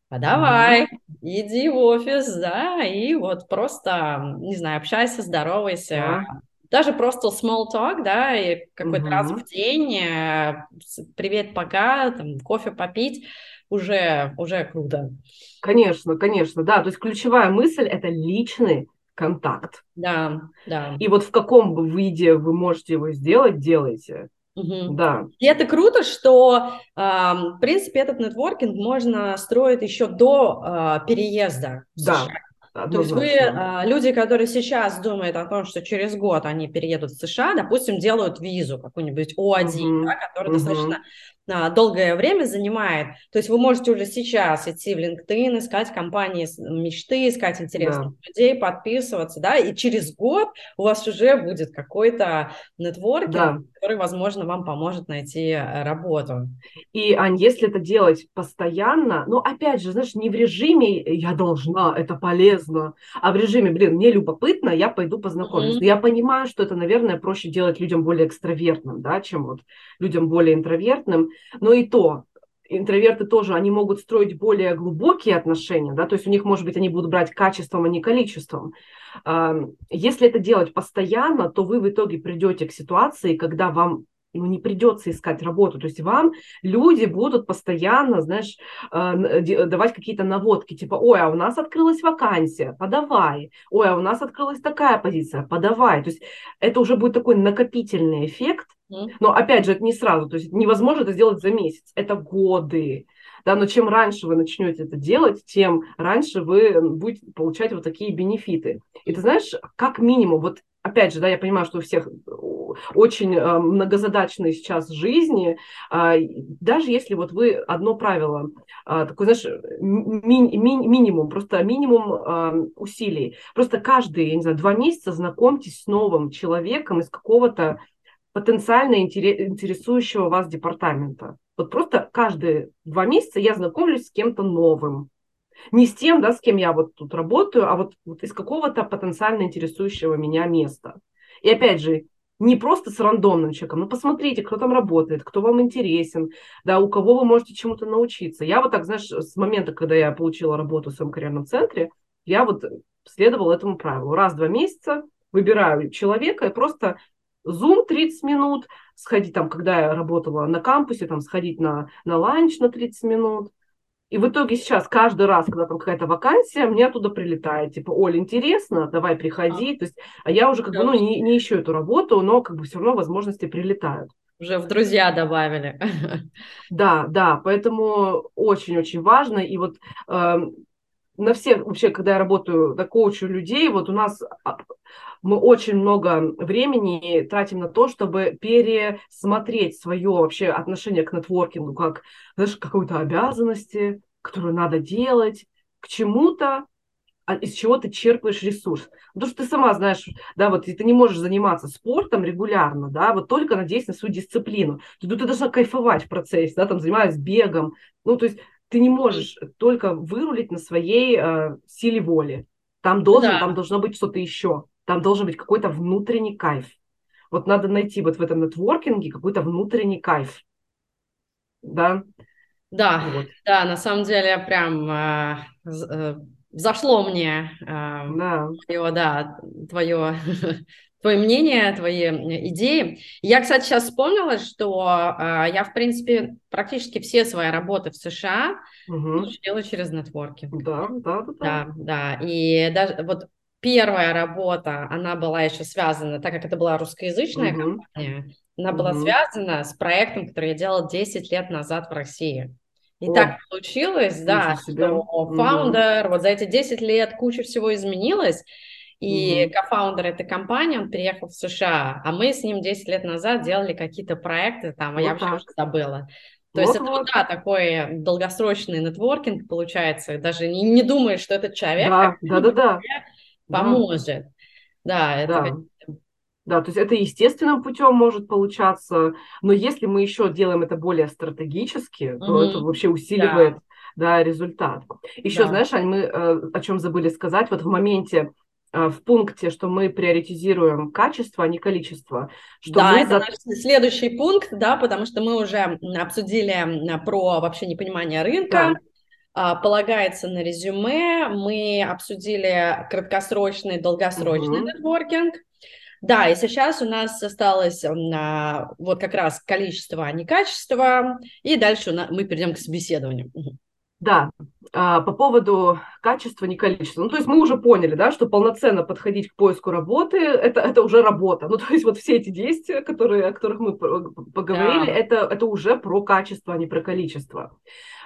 а давай, mm-hmm. иди в офис, да, и вот просто, не знаю, общайся, здоровайся, yeah даже просто small talk, да, и какой-то mm-hmm. раз в день, э, привет, пока, там, кофе попить, уже, уже круто. Конечно, конечно, да. То есть ключевая мысль – это личный контакт. Да, да. И вот в каком бы виде вы можете его сделать, делайте. Угу. Да. И это круто, что, э, в принципе, этот нетворкинг можно строить еще до э, переезда да. США. То есть вы, а, люди, которые сейчас думают о том, что через год они переедут в США, допустим, делают визу какую-нибудь О1, uh-huh. да, которая uh-huh. достаточно а, долгое время занимает. То есть вы можете уже сейчас идти в LinkedIn, искать компании мечты, искать интересных да. людей, подписываться, да, и через год у вас уже будет какой-то нетворкинг, да. Который, возможно, вам поможет найти э, работу. И, Ань, если это делать постоянно, ну, опять же, знаешь, не в режиме «я должна, это полезно», а в режиме, блин, мне любопытно, я пойду познакомлюсь. Mm-hmm. Я понимаю, что это, наверное, проще делать людям более экстравертным, да, чем вот людям более интровертным. Но и то, интроверты тоже, они могут строить более глубокие отношения, да, то есть у них, может быть, они будут брать качеством, а не количеством. Если это делать постоянно, то вы в итоге придете к ситуации, когда вам ну, не придется искать работу. То есть вам люди будут постоянно, знаешь, э, давать какие-то наводки, типа, ой, а у нас открылась вакансия, подавай. Ой, а у нас открылась такая позиция, подавай. То есть это уже будет такой накопительный эффект. Но опять же, это не сразу. То есть невозможно это сделать за месяц. Это годы. Да, но чем раньше вы начнете это делать, тем раньше вы будете получать вот такие бенефиты. И ты знаешь, как минимум, вот опять же, да, я понимаю, что у всех очень э, многозадачной сейчас жизни, э, даже если вот вы одно правило, э, такой, знаешь, ми, ми, минимум, просто минимум э, усилий, просто каждые, я не знаю, два месяца знакомьтесь с новым человеком из какого-то потенциально интересующего вас департамента. Вот просто каждые два месяца я знакомлюсь с кем-то новым. Не с тем, да, с кем я вот тут работаю, а вот, вот из какого-то потенциально интересующего меня места. И опять же, не просто с рандомным человеком, но посмотрите, кто там работает, кто вам интересен, да, у кого вы можете чему-то научиться. Я вот так, знаешь, с момента, когда я получила работу в своем карьерном центре, я вот следовала этому правилу. Раз в два месяца выбираю человека и просто Zoom 30 минут, сходить там, когда я работала на кампусе, там сходить на, на ланч на 30 минут. И в итоге сейчас каждый раз, когда там какая-то вакансия, мне оттуда прилетает, типа, Оль, интересно, давай приходи. А. То есть, а я уже как бы, ну, не, не ищу эту работу, но как бы все равно возможности прилетают. Уже в друзья добавили. Да, да, поэтому очень-очень важно. И вот э, на всех, вообще, когда я работаю, да, коучу людей, вот у нас а, мы очень много времени тратим на то, чтобы пересмотреть свое вообще отношение к нетворкингу, как, знаешь, какой-то обязанности, которую надо делать, к чему-то, а из чего ты черпаешь ресурс. Потому что ты сама знаешь, да, вот ты не можешь заниматься спортом регулярно, да, вот только надеясь на свою дисциплину. Ты, ты должна кайфовать в процессе, да, там занимаясь бегом. Ну, то есть ты не можешь только вырулить на своей э, силе воли. Там должен, да. там должно быть что-то еще. Там должен быть какой-то внутренний кайф. Вот надо найти вот в этом нетворкинге какой-то внутренний кайф. Да? Да, вот. да, на самом деле прям э, э, зашло мне э, да. твое, да, твое, твое мнение, твои идеи. Я, кстати, сейчас вспомнила, что э, я, в принципе, практически все свои работы в США угу. делаю через нетворкинг. Да, да, да, да. Да, да. И даже вот первая работа, она была еще связана, так как это была русскоязычная uh-huh. компания, она uh-huh. была связана с проектом, который я делала 10 лет назад в России. И О, так получилось, да, что фаундер, uh-huh. вот за эти 10 лет куча всего изменилось, и mm-hmm. кофаундер этой компании, он приехал в США, а мы с ним 10 лет назад делали какие-то проекты там, вот я вообще уже забыла. То вот, есть это вот, да, такой долгосрочный нетворкинг получается, даже не, не думаешь, что этот человек... Да, да, да, да поможет. Да, это... Да. Да, то есть это естественным путем может получаться, но если мы еще делаем это более стратегически, то mm-hmm. это вообще усиливает да. Да, результат. Еще, да. знаешь, Ань, мы э, о чем забыли сказать, вот в моменте, э, в пункте, что мы приоритизируем качество, а не количество. Что да, это за... наш следующий пункт, да, потому что мы уже обсудили про вообще непонимание рынка, да полагается на резюме. Мы обсудили краткосрочный, долгосрочный угу. нетворкинг. Да, и сейчас у нас осталось а, вот как раз количество, а не качество. И дальше мы перейдем к собеседованию. Да, а, по поводу качества, не количества. Ну, то есть мы уже поняли, да, что полноценно подходить к поиску работы это, это уже работа. Ну, *laughs* то есть вот все эти действия, которые, о которых мы поговорили, да. это, это уже про качество, а не про количество.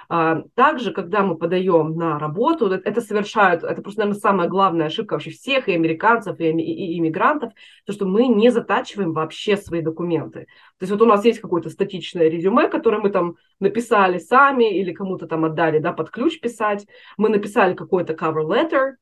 А, также, когда мы подаем на работу, это совершают, это просто, наверное, самая главная ошибка вообще всех, и американцев, и, и иммигрантов, то, что мы не затачиваем вообще свои документы. То есть вот у нас есть какое-то статичное резюме, которое мы там написали сами или кому-то там отдали, да, под ключ писать. Мы написали какой-то cover letter,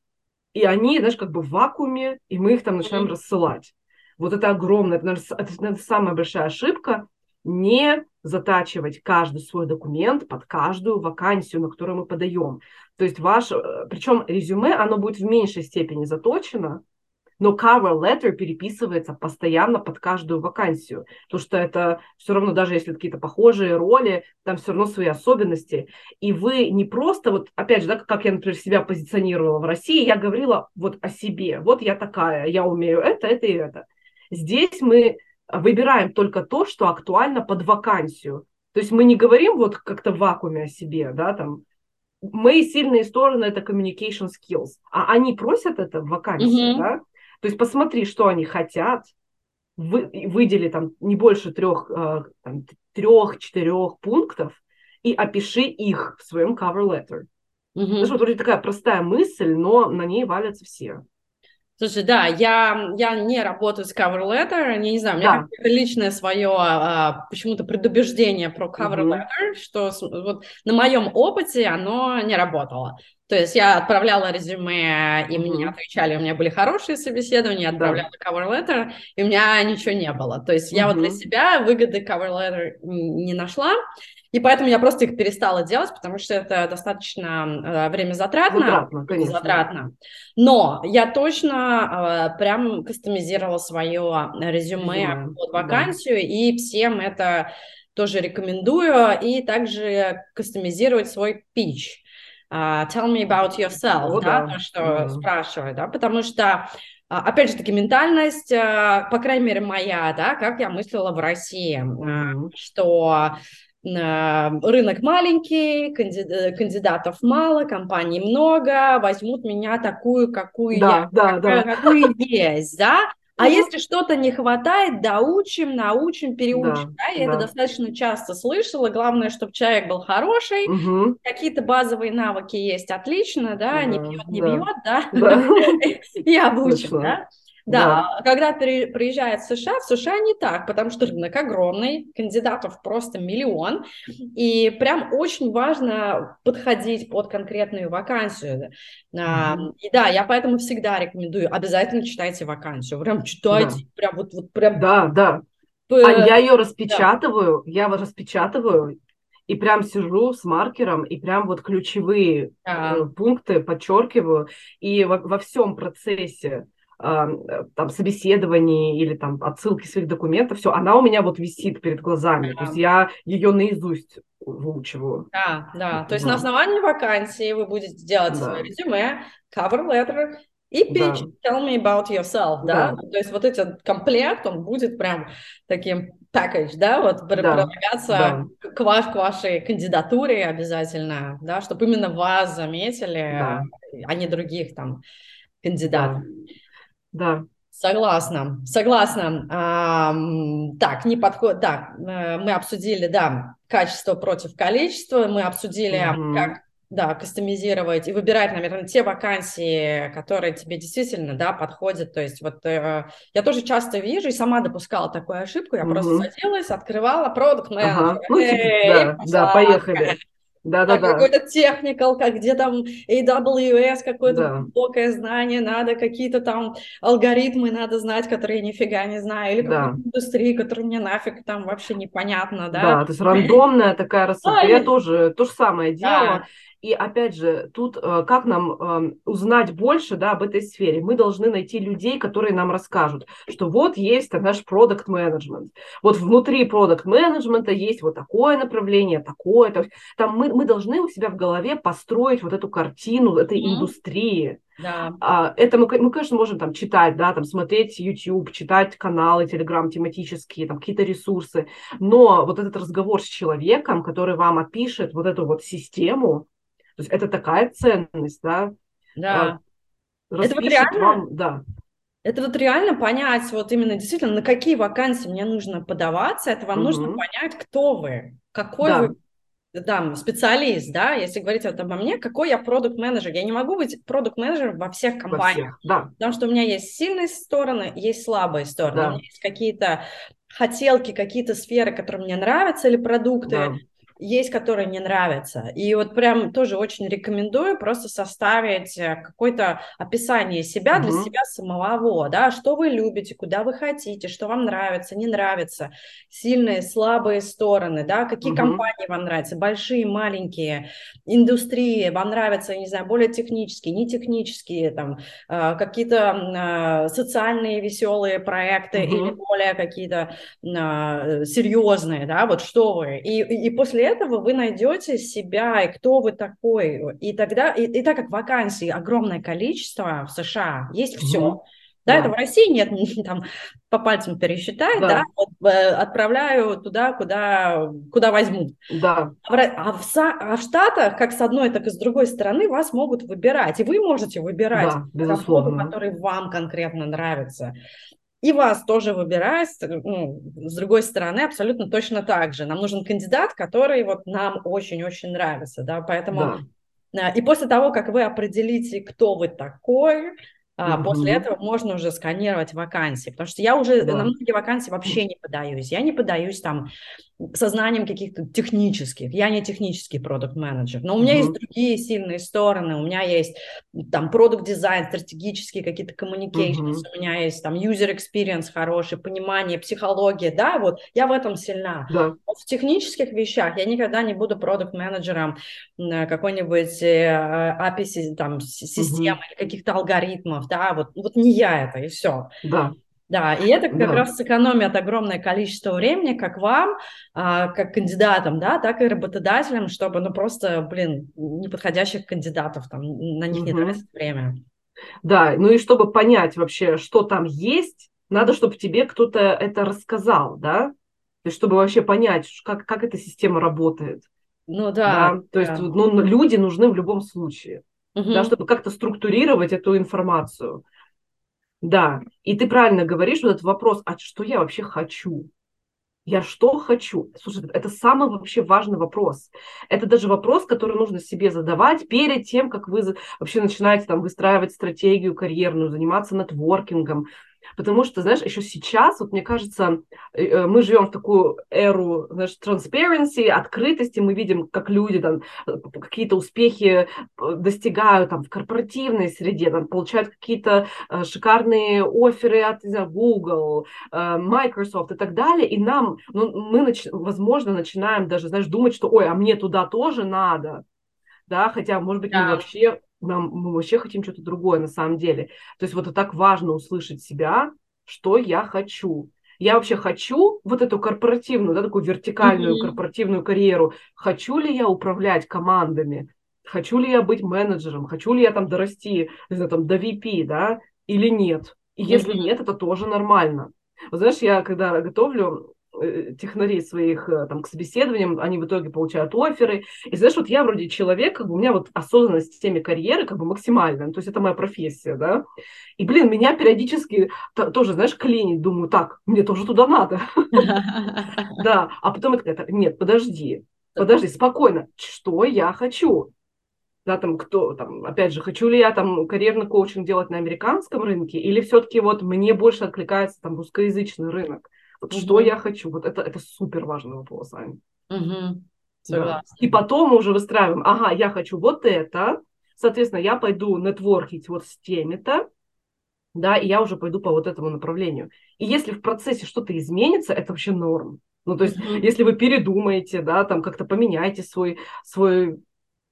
и они, знаешь, как бы в вакууме, и мы их там начинаем рассылать. Вот это огромное, это, наверное, это, наверное, самая большая ошибка, не затачивать каждый свой документ под каждую вакансию, на которую мы подаем. То есть ваш, э, причем резюме, оно будет в меньшей степени заточено, но cover letter переписывается постоянно под каждую вакансию, потому что это все равно, даже если какие-то похожие роли, там все равно свои особенности. И вы не просто, вот опять же, да, как я, например, себя позиционировала в России, я говорила вот о себе, вот я такая, я умею это, это и это. Здесь мы выбираем только то, что актуально под вакансию. То есть мы не говорим вот как-то в вакууме о себе, да, там, мои сильные стороны это communication skills, а они просят это в вакансии, mm-hmm. да. То есть посмотри, что они хотят, вы, выдели там не больше трех, э, трех-четырех пунктов и опиши их в своем cover letter. Mm-hmm. Знаешь, вот вроде такая простая мысль, но на ней валятся все. Слушай, да, я, я не работаю с cover letter, не, не знаю, у меня да. какое-то личное свое а, почему-то предубеждение про cover uh-huh. letter, что вот на моем опыте оно не работало. То есть я отправляла резюме, и мне отвечали, у меня были хорошие собеседования, я отправляла да. cover letter, и у меня ничего не было. То есть я вот для себя выгоды cover letter не нашла. И поэтому я просто их перестала делать, потому что это достаточно э, время затратно. Затратно, конечно. Затратно. Но я точно э, прям кастомизировала свое резюме Резюме, под вакансию, да. и всем это тоже рекомендую. И также кастомизировать свой пич. Uh, tell me about yourself, О, да, да, то, что mm-hmm. спрашивают, да, потому что опять же таки, ментальность, э, по крайней мере, моя, да, как я мыслила в России, что рынок маленький, э, кандидатов мало, компаний много, возьмут меня такую, какую да, я, да, какая, да. какую есть, да? А если что-то не хватает, доучим, научим, переучим. Да, да? Я да. это достаточно часто слышала. Главное, чтобы человек был хороший, угу. какие-то базовые навыки есть, отлично, да, да не бьет, не да. бьет, да, да. *laughs* и обучим, да. Да, да. когда приезжает в США, в США не так, потому что рынок огромный, кандидатов просто миллион, и прям очень важно подходить под конкретную вакансию. Mm-hmm. И да, я поэтому всегда рекомендую, обязательно читайте вакансию, прям читайте, да. прям вот, вот прям... Да, да. А я ее распечатываю, да. я распечатываю, и прям сижу с маркером и прям вот ключевые да. Э, пункты подчеркиваю и во, во всем процессе там собеседований или там отсылки своих документов, все, она у меня вот висит перед глазами, да. то есть я ее наизусть выучиваю. Да, да, то есть да. на основании вакансии вы будете делать да. свое резюме, cover letter и pitch, да. tell me about yourself, да? да, то есть вот этот комплект, он будет прям таким package, да, вот прилагаться да. К, ваш, к вашей кандидатуре обязательно, да, чтобы именно вас заметили, да. а не других там кандидатов. Да. Да. Согласна, согласна. А, так, не подход. Так, э, мы обсудили, да, качество против количества. Мы обсудили, угу. как, да, кастомизировать и выбирать, наверное, те вакансии, которые тебе действительно, да, подходят. То есть вот э, я тоже часто вижу и сама допускала такую ошибку. Я угу. просто садилась, открывала продукт. Ага. Ну, типа, да, да, поехали. Да, да, да. Какой-то техникал, как где там AWS, какое-то да. глубокое знание, надо какие-то там алгоритмы надо знать, которые я нифига не знаю, или да. какую-то индустрию, которая мне нафиг там вообще непонятно, да. Да, то есть рандомная такая *laughs* рассылка. Я тоже то же самое делала. И опять же, тут э, как нам эм, узнать больше да, об этой сфере? Мы должны найти людей, которые нам расскажут, что вот есть наш продукт менеджмент. Вот внутри продукт менеджмента есть вот такое направление, такое. То есть, там мы, мы должны у себя в голове построить вот эту картину этой mm-hmm. индустрии. Да. А, это мы, мы, конечно, можем там читать, да, там смотреть YouTube, читать каналы, Telegram тематические, там какие-то ресурсы. Но вот этот разговор с человеком, который вам опишет вот эту вот систему, то есть это такая ценность, да? Да. А, это вот реально, вам, да. Это вот реально понять, вот именно действительно, на какие вакансии мне нужно подаваться, это вам угу. нужно понять, кто вы, какой да. вы там, специалист, да, если говорить вот обо мне, какой я продукт-менеджер. Я не могу быть продукт-менеджером во всех компаниях, во всех, да. потому что у меня есть сильные стороны, есть слабые стороны, да. у меня есть какие-то хотелки, какие-то сферы, которые мне нравятся, или продукты, да есть, которые не нравятся. И вот прям тоже очень рекомендую просто составить э, какое-то описание себя для себя самого, да, что вы любите, куда вы хотите, что вам нравится, не нравится, сильные, слабые стороны, да, какие угу. компании вам нравятся, большие, маленькие, индустрии вам нравятся, не знаю, более технические, не технические, там, э, какие-то э, социальные веселые проекты угу. или более какие-то серьезные, да, вот что вы. И, и после этого вы найдете себя и кто вы такой. И тогда, и, и так как вакансий огромное количество в США, есть все. Mm-hmm. Да, да, это в России нет, *laughs* там по пальцам пересчитать, да, да вот, э, отправляю туда, куда, куда возьмут. Да. А, а, в, а в Штатах, как с одной, так и с другой стороны, вас могут выбирать, и вы можете выбирать да, работу, который вам конкретно нравится. И вас тоже выбирают, ну, с другой стороны, абсолютно точно так же. Нам нужен кандидат, который вот нам очень-очень нравится, да, поэтому... Да. И после того, как вы определите, кто вы такой, а угу. после этого можно уже сканировать вакансии, потому что я уже да. на многие вакансии вообще не подаюсь. Я не подаюсь там сознанием каких-то технических. Я не технический продукт-менеджер, но у меня угу. есть другие сильные стороны. У меня есть там продукт-дизайн, стратегические какие-то communications, угу. у меня есть там user experience хороший, понимание, психология, да, вот я в этом сильна. Да. В технических вещах я никогда не буду продукт-менеджером какой-нибудь э, API там, системы угу. или каких-то алгоритмов, да, вот, вот не я это, и все. Да. Да, и это как да. раз сэкономит огромное количество времени как вам, а, как кандидатам, да, так и работодателям, чтобы, ну, просто, блин, неподходящих кандидатов, там, на них угу. не тратить время. Да, ну и чтобы понять вообще, что там есть, надо, чтобы тебе кто-то это рассказал, да? То есть, чтобы вообще понять, как, как эта система работает. Ну да. да? То да. есть, ну, люди нужны в любом случае, угу. да, чтобы как-то структурировать эту информацию. Да, и ты правильно говоришь, вот этот вопрос, а что я вообще хочу? Я что хочу? Слушай, это самый вообще важный вопрос. Это даже вопрос, который нужно себе задавать перед тем, как вы вообще начинаете там выстраивать стратегию карьерную, заниматься нетворкингом, Потому что, знаешь, еще сейчас, вот мне кажется, э, э, мы живем в такую эру, знаешь, transparency, открытости, мы видим, как люди там э, какие-то успехи достигают там в корпоративной среде, там получают какие-то шикарные оферы от не знаю, Google, Microsoft и так далее, и нам, ну, мы, нач... возможно, начинаем даже, знаешь, думать, что, ой, а мне туда тоже надо, да, хотя, может быть, да. мы вообще нам, мы вообще хотим что-то другое на самом деле. То есть вот это так важно услышать себя, что я хочу. Я вообще хочу вот эту корпоративную, да, такую вертикальную mm-hmm. корпоративную карьеру. Хочу ли я управлять командами? Хочу ли я быть менеджером? Хочу ли я там дорасти, не знаю, там, до VP, да, или нет? И mm-hmm. если нет, это тоже нормально. Вот знаешь, я когда готовлю технарей своих э, там, к собеседованиям, они в итоге получают оферы. И знаешь, вот я вроде человек, как бы у меня вот осознанность в теме карьеры как бы максимальная, то есть это моя профессия, да. И, блин, меня периодически тоже, знаешь, клинит, думаю, так, мне тоже туда надо. *laughs* Да, а потом это нет, подожди, подожди, спокойно, что я хочу? да, там, кто, там, опять же, хочу ли я там карьерный коучинг делать на американском рынке, или все-таки вот мне больше откликается там русскоязычный рынок. Вот угу. что я хочу? Вот это, это супер важный вопрос, Ань. Угу. Да. И потом мы уже выстраиваем, ага, я хочу вот это, соответственно, я пойду нетворкить вот с теми-то, да, и я уже пойду по вот этому направлению. И если в процессе что-то изменится, это вообще норм. Ну, то есть, mm-hmm. если вы передумаете, да, там как-то поменяете свой, свой,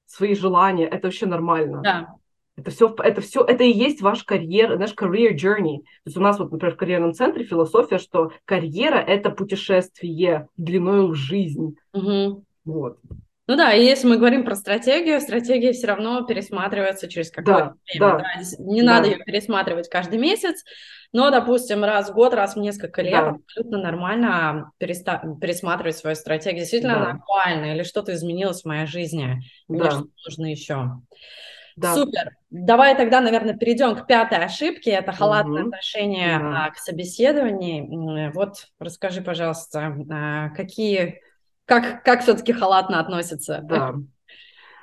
свои желания, это вообще нормально. Да. Это все, это все, это и есть ваш карьер, наш career journey. То есть у нас вот, например, в карьерном центре философия, что карьера – это путешествие длиной в жизнь. Угу. Вот. Ну да, и если мы говорим про стратегию, стратегия все равно пересматривается через какое-то да, время. Да, да. Не да. надо ее пересматривать каждый месяц, но, допустим, раз в год, раз в несколько лет да. абсолютно нормально переста- пересматривать свою стратегию. Действительно да. нормально, или что-то изменилось в моей жизни, да. мне что нужно еще. Да. Супер. Давай тогда, наверное, перейдем к пятой ошибке. Это халатное угу. отношение да. к собеседованию. Вот расскажи, пожалуйста, а, какие, как, как все-таки халатно относятся? Да.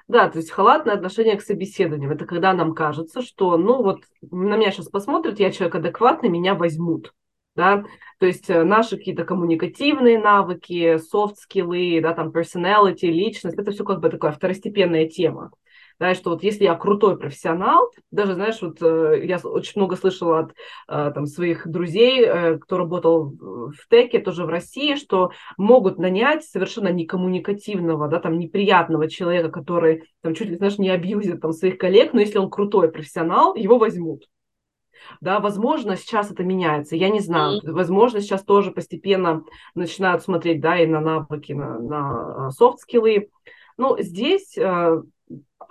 Да, то есть халатное отношение к собеседованию. Это когда нам кажется, что, ну вот, на меня сейчас посмотрят, я человек адекватный, меня возьмут. да, то есть э, наши какие-то коммуникативные навыки, софт-скиллы, да, там, personality, личность, это все как бы такая второстепенная тема. Да, что вот если я крутой профессионал, даже, знаешь, вот э, я очень много слышала от э, там, своих друзей, кто работал в теке, тоже в России, что могут нанять совершенно некоммуникативного, да, там, неприятного человека, который там чуть ли, знаешь, не абьюзит там своих коллег, но если он крутой профессионал, его возьмут. Да, возможно, сейчас это меняется, я не знаю, mm-hmm. возможно, сейчас тоже постепенно начинают смотреть, да, и на навыки, на, на софт-скиллы, но здесь, э,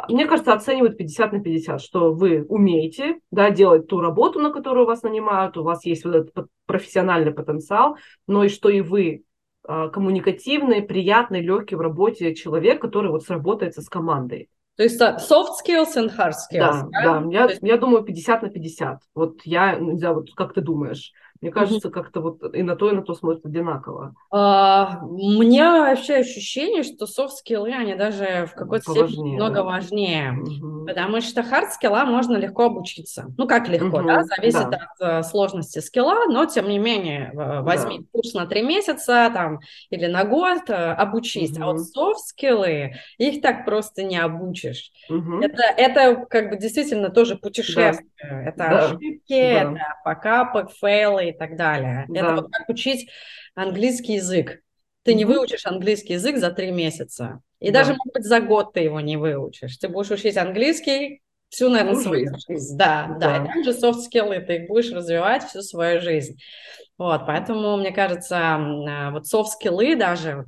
мне кажется, оценивают 50 на 50, что вы умеете, да, делать ту работу, на которую вас нанимают, у вас есть вот этот профессиональный потенциал, но и что и вы э, коммуникативный, приятный, легкий в работе человек, который вот сработается с командой. То есть soft skills and hard skills. Да, да, да. Я, есть... я думаю 50 на 50. Вот я, не знаю, вот как ты думаешь? Мне кажется, как-то вот и на то, и на то смотрят одинаково. А, у меня вообще ощущение, что софт-скиллы, они даже в какой-то степени много да? важнее. Mm-hmm. Потому что хард-скилла можно легко обучиться. Ну, как легко, mm-hmm. да? Зависит да. от uh, сложности скилла, но, тем не менее, возьми да. курс на три месяца там, или на год, uh, обучись. Mm-hmm. А вот софт-скиллы, их так просто не обучишь. Mm-hmm. Это, это как бы действительно тоже путешествие. Да. Это да. ошибки, да. это факапы, фейлы, и так далее. Да. Это вот как учить английский язык. Ты не выучишь английский язык за три месяца. И да. даже, может быть, за год ты его не выучишь. Ты будешь учить английский всю, наверное, всю свою жизнь. Да, да, да. И также софт-скиллы ты их будешь развивать всю свою жизнь. Вот, поэтому, мне кажется, а, вот софт-скиллы даже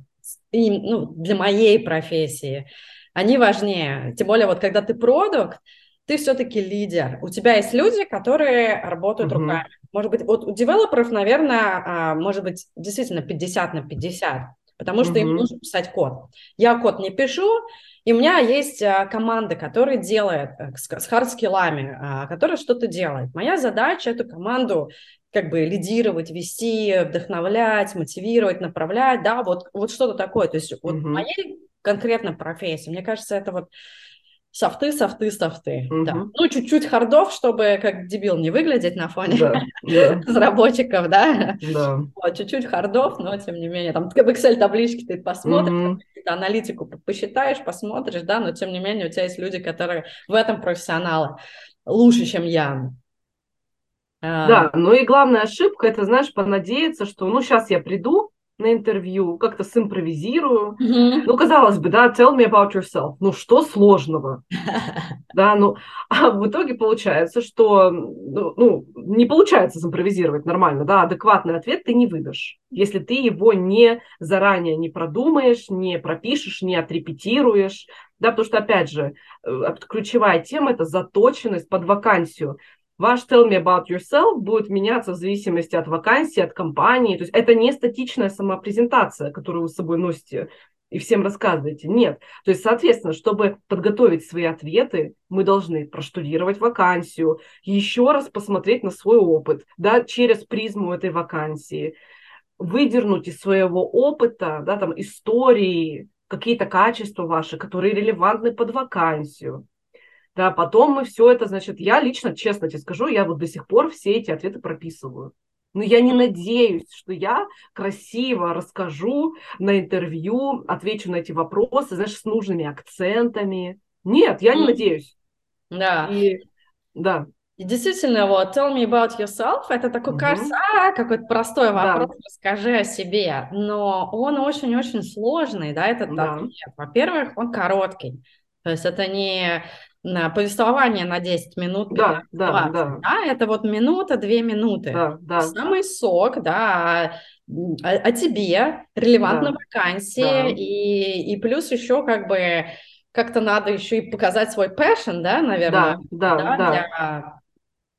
и, ну, для моей профессии, они важнее. Тем более, вот когда ты продукт, ты все-таки лидер. У тебя есть люди, которые работают uh-huh. руками. Может быть, вот у девелоперов, наверное, а, может быть, действительно 50 на 50, потому что uh-huh. им нужно писать код. Я код не пишу, и у меня есть а, команда, которая делает э, с хардскиллами, а, которая что-то делает. Моя задача эту команду как бы лидировать, вести, вдохновлять, мотивировать, направлять, да, вот, вот что-то такое. То есть вот uh-huh. моей конкретно профессии, мне кажется, это вот софты, софты, софты. Угу. Да. Ну, чуть-чуть хардов, чтобы как дебил не выглядеть на фоне да, *laughs* да. разработчиков, да? Да. Вот, чуть-чуть хардов, но тем не менее, там в Excel таблички ты посмотришь, угу. аналитику посчитаешь, посмотришь, да, но тем не менее у тебя есть люди, которые в этом профессионалы лучше, чем я. А. Да, ну и главная ошибка, это, знаешь, понадеяться, что, ну, сейчас я приду, на интервью, как-то симпровизирую. Mm-hmm. Ну, казалось бы, да, tell me about yourself. Ну, что сложного? *laughs* Да, ну, а в итоге получается, что, ну, ну, не получается симпровизировать нормально, да, адекватный ответ ты не выдашь, если ты его не заранее не продумаешь, не пропишешь, не отрепетируешь, да, потому что, опять же, э, ключевая тема – это заточенность под вакансию. Ваш tell me about yourself будет меняться в зависимости от вакансии, от компании. То есть это не статичная самопрезентация, которую вы с собой носите и всем рассказываете. Нет. То есть, соответственно, чтобы подготовить свои ответы, мы должны проштудировать вакансию, еще раз посмотреть на свой опыт, да, через призму этой вакансии, выдернуть из своего опыта, да, там, истории, какие-то качества ваши, которые релевантны под вакансию. Да, потом мы все это, значит, я лично, честно тебе скажу, я вот до сих пор все эти ответы прописываю. Но я не надеюсь, что я красиво расскажу на интервью, отвечу на эти вопросы, знаешь, с нужными акцентами. Нет, я не надеюсь. Да. И, да. И действительно, вот tell me about yourself, это такой, угу. кажется, а, какой-то простой вопрос, да. расскажи о себе, но он очень-очень сложный, да, этот да. ответ. Во-первых, он короткий, то есть это не на повествование на 10 минут, да, 20, да, да. да, это вот минута, две минуты. Да, да. Самый сок, да, о, о тебе, релевантно да, вакансии, да. и, и плюс еще как бы как-то надо еще и показать свой passion, да, наверное, да, да, да, да. Для...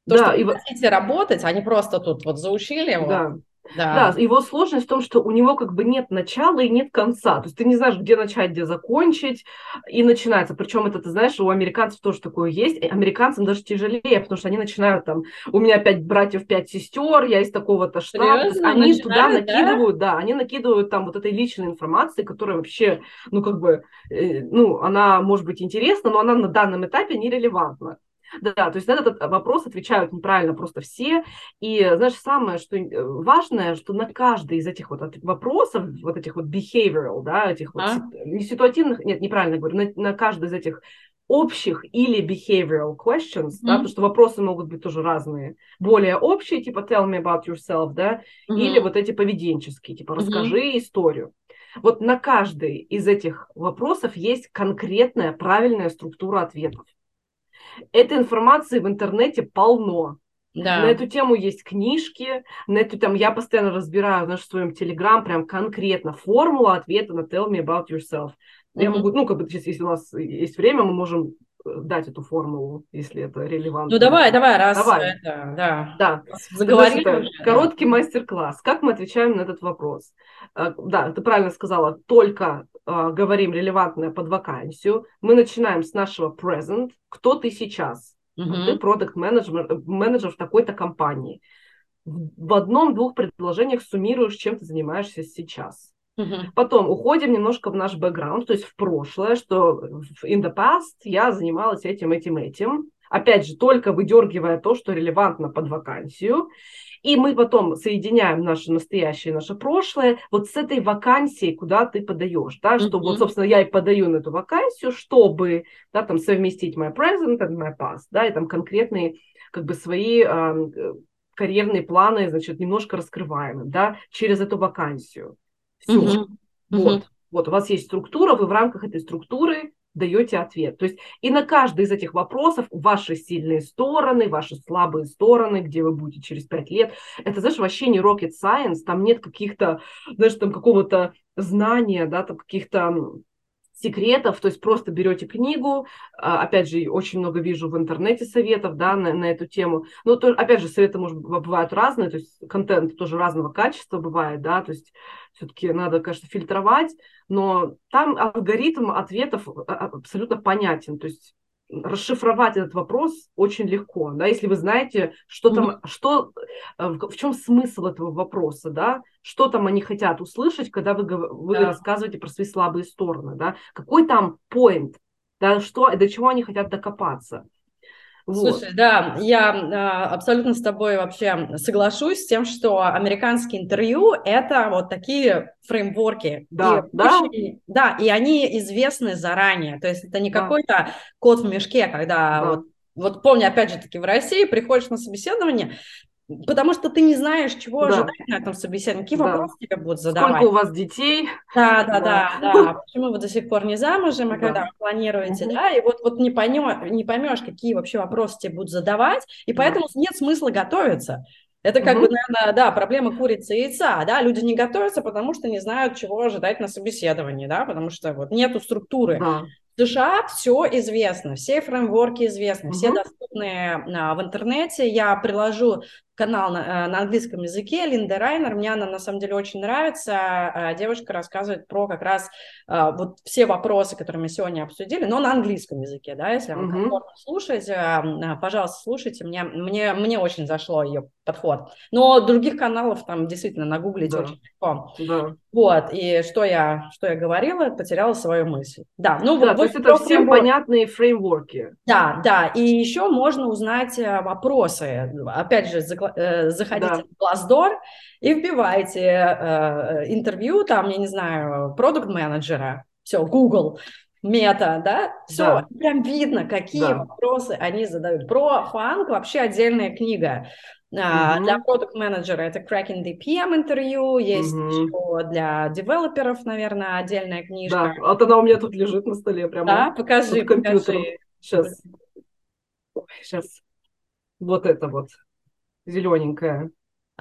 То, да, что и вы хотите работать, а не просто тут вот заучили. Да. Да. да, его сложность в том, что у него как бы нет начала и нет конца. То есть ты не знаешь, где начать, где закончить, и начинается. Причем это, ты знаешь, у американцев тоже такое есть. Американцам даже тяжелее, потому что они начинают там, у меня пять братьев, пять сестер, я из такого-то штата. Они начинают, туда накидывают, да? да, они накидывают там вот этой личной информации, которая вообще, ну как бы, э, ну она может быть интересна, но она на данном этапе нерелевантна. Да, то есть на этот вопрос отвечают неправильно просто все. И знаешь, самое что э, важное, что на каждый из этих вот вопросов, вот этих вот behavioral, да, этих вот а? не ситуативных, нет, неправильно говорю, на, на каждый из этих общих или behavioral questions, mm-hmm. да, потому что вопросы могут быть тоже разные. Более общие, типа tell me about yourself, да, mm-hmm. или вот эти поведенческие, типа расскажи mm-hmm. историю. Вот на каждый из этих вопросов есть конкретная правильная структура ответов. Этой информации в интернете полно. Да. На эту тему есть книжки, на эту там я постоянно разбираю знаешь, в своем телеграм прям конкретно формула ответа на tell me about yourself. Mm-hmm. Я могу, ну, как бы сейчас, если у нас есть время, мы можем дать эту формулу, если это релевантно. Ну, давай, давай, раз давай. это, да. Да. Заговорили это, Короткий мастер-класс. Как мы отвечаем на этот вопрос? Э, да, ты правильно сказала, только э, говорим релевантное под вакансию. Мы начинаем с нашего present. Кто ты сейчас? Uh-huh. Ты продукт менеджер менеджер в такой-то компании. В одном-двух предложениях суммируешь, чем ты занимаешься сейчас. Потом уходим немножко в наш бэкграунд, то есть в прошлое, что in the past я занималась этим, этим, этим. Опять же, только выдергивая то, что релевантно под вакансию. И мы потом соединяем наше настоящее и наше прошлое вот с этой вакансией, куда ты подаешь, да, что mm-hmm. вот, собственно, я и подаю на эту вакансию, чтобы, да, там, совместить my present and my past, да, и там конкретные, как бы, свои э, карьерные планы, значит, немножко раскрываем, да, через эту вакансию. Все. Mm-hmm. Вот. Вот, у вас есть структура, вы в рамках этой структуры даете ответ. То есть и на каждый из этих вопросов ваши сильные стороны, ваши слабые стороны, где вы будете через пять лет, это, знаешь, вообще не rocket science, там нет каких-то, знаешь, там какого-то знания, да, там каких-то секретов, то есть просто берете книгу, а, опять же, очень много вижу в интернете советов, да, на, на эту тему, но, то, опять же, советы, может, бывают разные, то есть контент тоже разного качества бывает, да, то есть все-таки надо, конечно, фильтровать, но там алгоритм ответов а, а, абсолютно понятен, то есть расшифровать этот вопрос очень легко, да, если вы знаете, что там, mm-hmm. что, э, в чем смысл этого вопроса, да, что там они хотят услышать, когда вы, вы да. рассказываете про свои слабые стороны, да, какой там point, да, что, до чего они хотят докопаться. Вот. Слушай, да, я а, абсолютно с тобой вообще соглашусь с тем, что американские интервью – это вот такие фреймворки. Да, и да? Очень, да, и они известны заранее. То есть это не да. какой-то код в мешке, когда да. вот вот помню, опять же таки, в России приходишь на собеседование, Потому что ты не знаешь, чего да. ожидать на этом собеседовании, какие да. вопросы тебе будут задавать. Сколько у вас детей? Да, да, да, да. да. *laughs* Почему вы до сих пор не замужем, а да. когда вы планируете, угу. да, и вот, вот не, поймешь, не поймешь, какие вообще вопросы тебе будут задавать, и поэтому да. нет смысла готовиться. Это как угу. бы, наверное, да, проблема курицы и яйца, да, люди не готовятся, потому что не знают, чего ожидать на собеседовании, да, потому что вот нету структуры. Да. В США все известно, все фреймворки известны, угу. все доступны а, в интернете. Я приложу канал на, э, на английском языке, Линда Райнер, мне она на самом деле очень нравится, а, девушка рассказывает про как раз а, вот все вопросы, которые мы сегодня обсудили, но на английском языке, да, если вам комфортно mm-hmm. слушать, а, пожалуйста, слушайте, мне, мне, мне очень зашло ее подход, но других каналов там действительно нагуглить да. очень легко. Да. Вот, и что я, что я говорила, потеряла свою мысль. Да, ну да, вот, то есть это всем фреймворк. понятные фреймворки. Да, да, и еще можно узнать э, вопросы, опять же, заходите да. в Glassdoor и вбивайте э, интервью, там, я не знаю, продукт-менеджера, все, Google, мета, да, все, да. прям видно, какие да. вопросы они задают. Про фанк вообще отдельная книга. Uh, Для продукт-менеджера это Cracking the PM интервью, есть mm еще для девелоперов, наверное, отдельная книжка. Да, вот она у меня тут лежит на столе прямо. Да, покажи, покажи. Сейчас. Сейчас. Вот это вот зелененькая.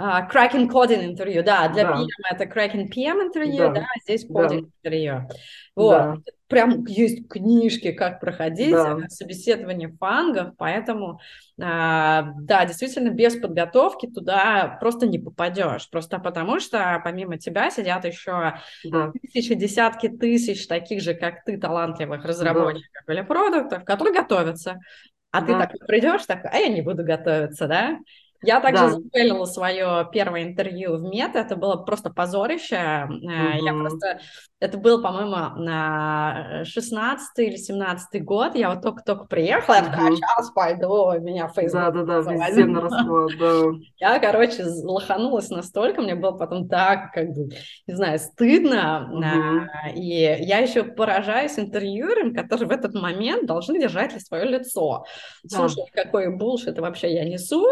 Uh, cracking coding интервью, да, для да. PM это cracking PM интервью, да, да здесь coding да. интервью. Вот, да. прям есть книжки, как проходить да. собеседование фангов, поэтому, uh, да, действительно, без подготовки туда просто не попадешь, просто потому что помимо тебя сидят еще да. тысячи, десятки тысяч таких же, как ты, талантливых разработчиков да. или продуктов, которые готовятся, а да. ты так придешь, так, а я не буду готовиться, да? Я также да. запелила свое первое интервью в Мета, это было просто позорище. Mm-hmm. Я просто это был, по-моему, на 16 или 17 год. Я вот только-только приехала, я такая, сейчас пойду, меня Facebook Да-да-да, везде на расклад, да. *laughs* Я, короче, лоханулась настолько, мне было потом так, как бы, не знаю, стыдно. Угу. И я еще поражаюсь интервьюерам, которые в этот момент должны держать ли свое лицо. Да. Слушай, какой булшит вообще я несу.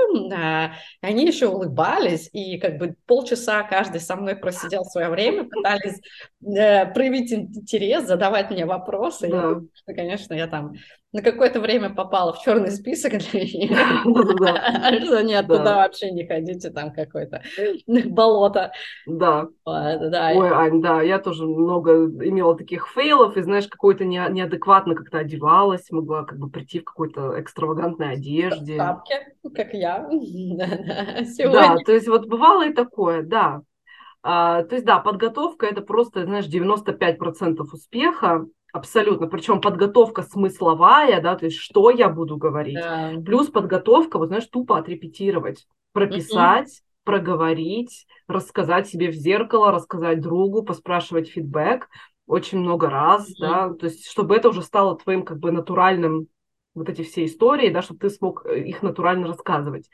Они еще улыбались, и как бы полчаса каждый со мной просидел свое время, пытались э, проявить интерес, задавать мне вопросы. Да. Что, конечно, я там на какое-то время попала в черный список, *laughs* *laughs* что нет, туда вообще не ходите, там какое-то *laughs* болото. Да. Ой, Ань, да, я тоже много имела таких фейлов, и, знаешь, какой-то неадекватно как-то одевалась, могла как бы прийти в какой-то экстравагантной одежде. Тапке, как я. Да, то есть вот бывало и такое, да. А, то есть, да, подготовка это просто, знаешь, 95% успеха, абсолютно. Причем подготовка смысловая, да, то есть что я буду говорить. Да. Плюс подготовка, вот знаешь, тупо отрепетировать, прописать, mm-hmm. проговорить, рассказать себе в зеркало, рассказать другу, поспрашивать фидбэк очень много раз, mm-hmm. да, то есть чтобы это уже стало твоим как бы натуральным вот эти все истории, да, чтобы ты смог э, их натурально рассказывать.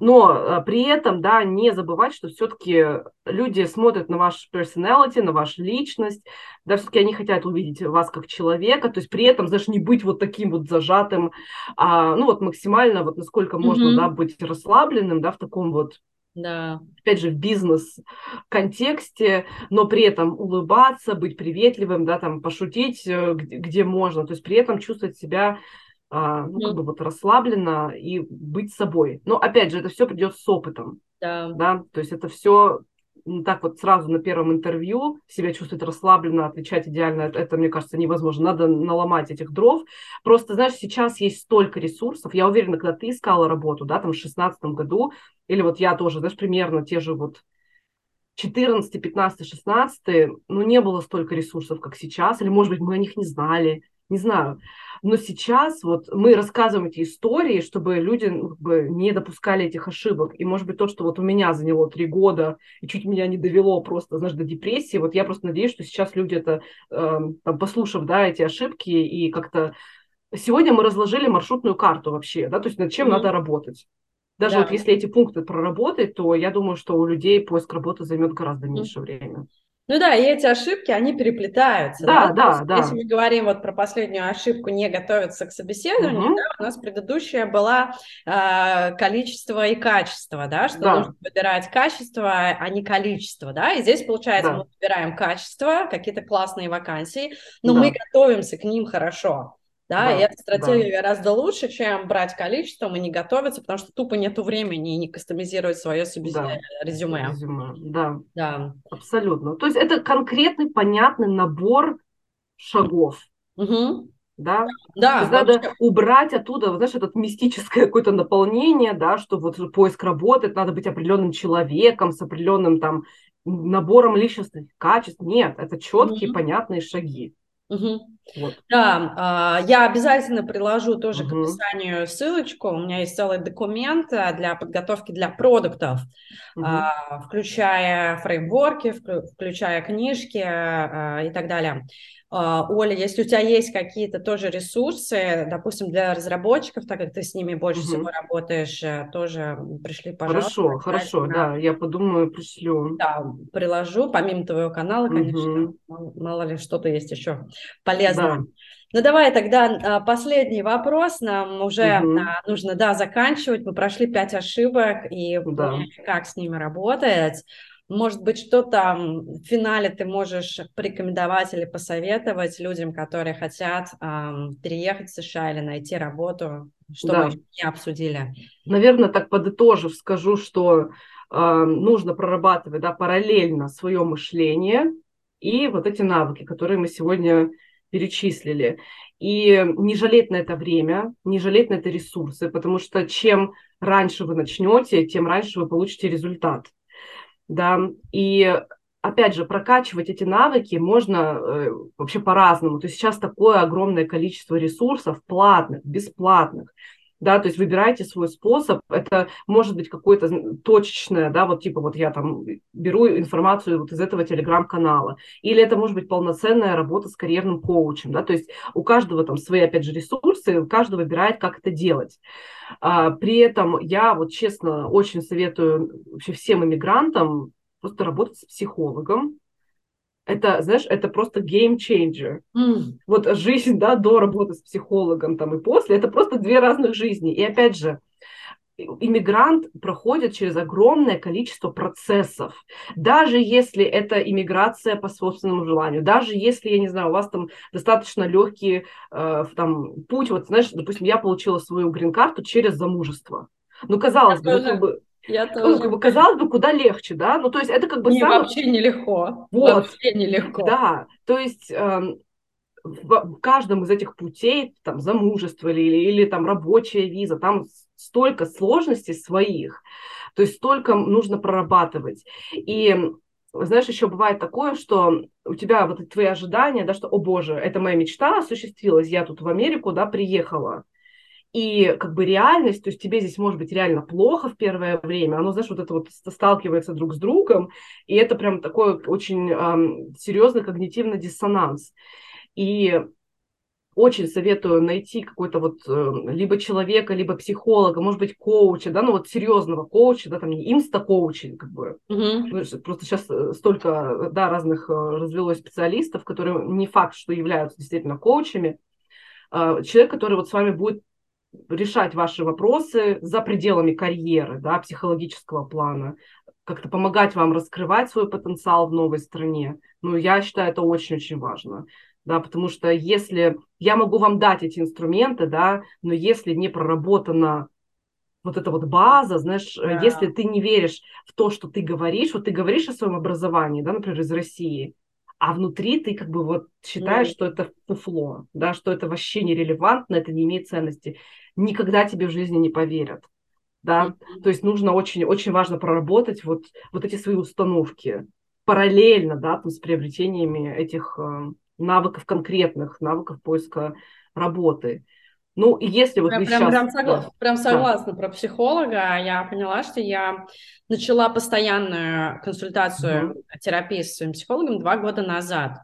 Но а, при этом, да, не забывать, что все-таки люди смотрят на ваш personality, на вашу личность, да, все-таки они хотят увидеть вас как человека, то есть при этом, знаешь, не быть вот таким вот зажатым, а, ну вот максимально, вот насколько можно, mm-hmm. да, быть расслабленным, да, в таком вот да. Опять же, в бизнес-контексте, но при этом улыбаться, быть приветливым, да, там, пошутить, э, где, где можно, то есть при этом чувствовать себя а, ну, как бы вот расслабленно и быть собой. Но опять же, это все придет с опытом. Да. да. То есть это все так вот сразу на первом интервью себя чувствовать расслабленно, отвечать идеально, это, это, мне кажется, невозможно. Надо наломать этих дров. Просто, знаешь, сейчас есть столько ресурсов. Я уверена, когда ты искала работу, да, там в шестнадцатом году, или вот я тоже, знаешь, примерно те же вот 14, 15, 16, ну, не было столько ресурсов, как сейчас, или, может быть, мы о них не знали, не знаю. Но сейчас вот мы рассказываем эти истории, чтобы люди ну, как бы, не допускали этих ошибок. И, может быть, то, что вот у меня заняло три года и чуть меня не довело просто, знаешь, до депрессии, вот я просто надеюсь, что сейчас люди это, э, там, послушав, да, эти ошибки и как-то... Сегодня мы разложили маршрутную карту вообще, да, то есть над чем mm-hmm. надо работать. Даже да. вот если эти пункты проработать, то я думаю, что у людей поиск работы займет гораздо меньше mm-hmm. времени. Ну да, и эти ошибки, они переплетаются. Да, да, да. Если мы говорим вот про последнюю ошибку не готовиться к собеседованию, угу. да, у нас предыдущая была э, количество и качество, да, что да. нужно выбирать качество, а не количество, да, и здесь получается да. мы выбираем качество, какие-то классные вакансии, но да. мы готовимся к ним хорошо. Да, да, и эта стратегия да. гораздо лучше, чем брать количеством и не готовиться, потому что тупо нету времени и не кастомизировать свое себе да. резюме. резюме. Да. да, абсолютно. То есть это конкретный, понятный набор шагов. Угу. Да, да. То надо убрать оттуда, вот, знаешь, это мистическое какое-то наполнение, да, что вот поиск работает, надо быть определенным человеком с определенным там набором личностных качеств. Нет, это четкие, угу. понятные шаги. Угу. Вот. Да, э, я обязательно приложу тоже угу. к описанию ссылочку. У меня есть целый документ э, для подготовки для продуктов, угу. включая фреймворки, включая книжки и так далее. А, Оля, если у тебя есть какие-то тоже ресурсы, допустим, для разработчиков, так как ты с ними больше угу. всего работаешь, э, тоже пришли, пожалуйста. Хорошо, хорошо, да, я подумаю, пришлю. Да, приложу, помимо твоего канала, конечно, угу. мало ли что-то есть еще полезное. Да. Ну давай тогда а, последний вопрос. Нам уже угу. нужно, да, заканчивать. Мы прошли пять ошибок и да. как с ними работать. Может быть, что-то в финале ты можешь порекомендовать или посоветовать людям, которые хотят эм, переехать в США или найти работу, что да. мы не обсудили? Наверное, так подытожив, скажу, что э, нужно прорабатывать да, параллельно свое мышление и вот эти навыки, которые мы сегодня перечислили. И не жалеть на это время, не жалеть на это ресурсы, потому что чем раньше вы начнете, тем раньше вы получите результат да, и опять же, прокачивать эти навыки можно э, вообще по-разному. То есть сейчас такое огромное количество ресурсов платных, бесплатных, да, то есть выбирайте свой способ, это может быть какое-то точечное, да, вот типа вот я там беру информацию вот из этого телеграм-канала, или это может быть полноценная работа с карьерным коучем, да, то есть у каждого там свои, опять же, ресурсы, каждый выбирает, как это делать. А, при этом я вот честно очень советую вообще всем иммигрантам просто работать с психологом, это, знаешь, это просто changer. Mm. Вот жизнь, да, до работы с психологом там и после, это просто две разных жизни. И опять же, иммигрант проходит через огромное количество процессов. Даже если это иммиграция по собственному желанию, даже если, я не знаю, у вас там достаточно легкий э, там, путь, вот знаешь, допустим, я получила свою грин-карту через замужество. Ну, казалось бы, ну, как бы, я тоже. Как бы, казалось бы, куда легче, да? Ну, то есть это как бы... Не, самое... вообще нелегко. Вот. Вообще нелегко. Да, то есть э, в каждом из этих путей, там, замужество или, или, или там рабочая виза, там столько сложностей своих, то есть столько нужно прорабатывать. И знаешь, еще бывает такое, что у тебя вот твои ожидания, да, что, о боже, это моя мечта осуществилась, я тут в Америку, да, приехала, и как бы реальность, то есть тебе здесь может быть реально плохо в первое время, оно, знаешь, вот это вот сталкивается друг с другом, и это прям такой очень эм, серьезный когнитивный диссонанс. И очень советую найти какой-то вот э, либо человека, либо психолога, может быть, коуча, да, ну вот серьезного коуча, да, там не инста-коучинг, как бы. Mm-hmm. Просто сейчас э, столько, да, разных э, развелось специалистов, которые не факт, что являются действительно коучами. Э, человек, который вот с вами будет решать ваши вопросы за пределами карьеры, да, психологического плана, как-то помогать вам раскрывать свой потенциал в новой стране. Ну, я считаю, это очень-очень важно, да, потому что если я могу вам дать эти инструменты, да, но если не проработана вот эта вот база, знаешь, да. если ты не веришь в то, что ты говоришь, вот ты говоришь о своем образовании, да, например, из России, а внутри ты как бы вот считаешь, mm. что это фуфло, да, что это вообще нерелевантно, это не имеет ценности никогда тебе в жизни не поверят. Да? Mm-hmm. То есть нужно очень, очень важно проработать вот, вот эти свои установки параллельно да, там, с приобретениями этих э, навыков конкретных, навыков поиска работы. Ну, и если вот прям, прям, сейчас... Прям, согла... да. прям согласна да. про психолога. Я поняла, что я начала постоянную консультацию, угу. терапии с своим психологом два года назад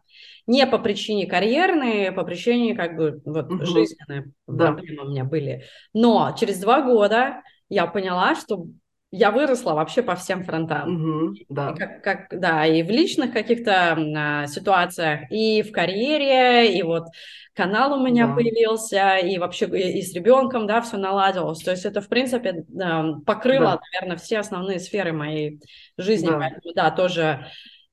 не по причине карьерной, по причине как бы вот угу. жизненной да. проблемы у меня были. Но через два года я поняла, что я выросла вообще по всем фронтам. Угу, да. И как, как, да, и в личных каких-то а, ситуациях, и в карьере, и вот канал у меня да. появился, и вообще и, и с ребенком, да, все наладилось. То есть это, в принципе, да, покрыло, да. наверное, все основные сферы моей жизни. Да. Поэтому, да, тоже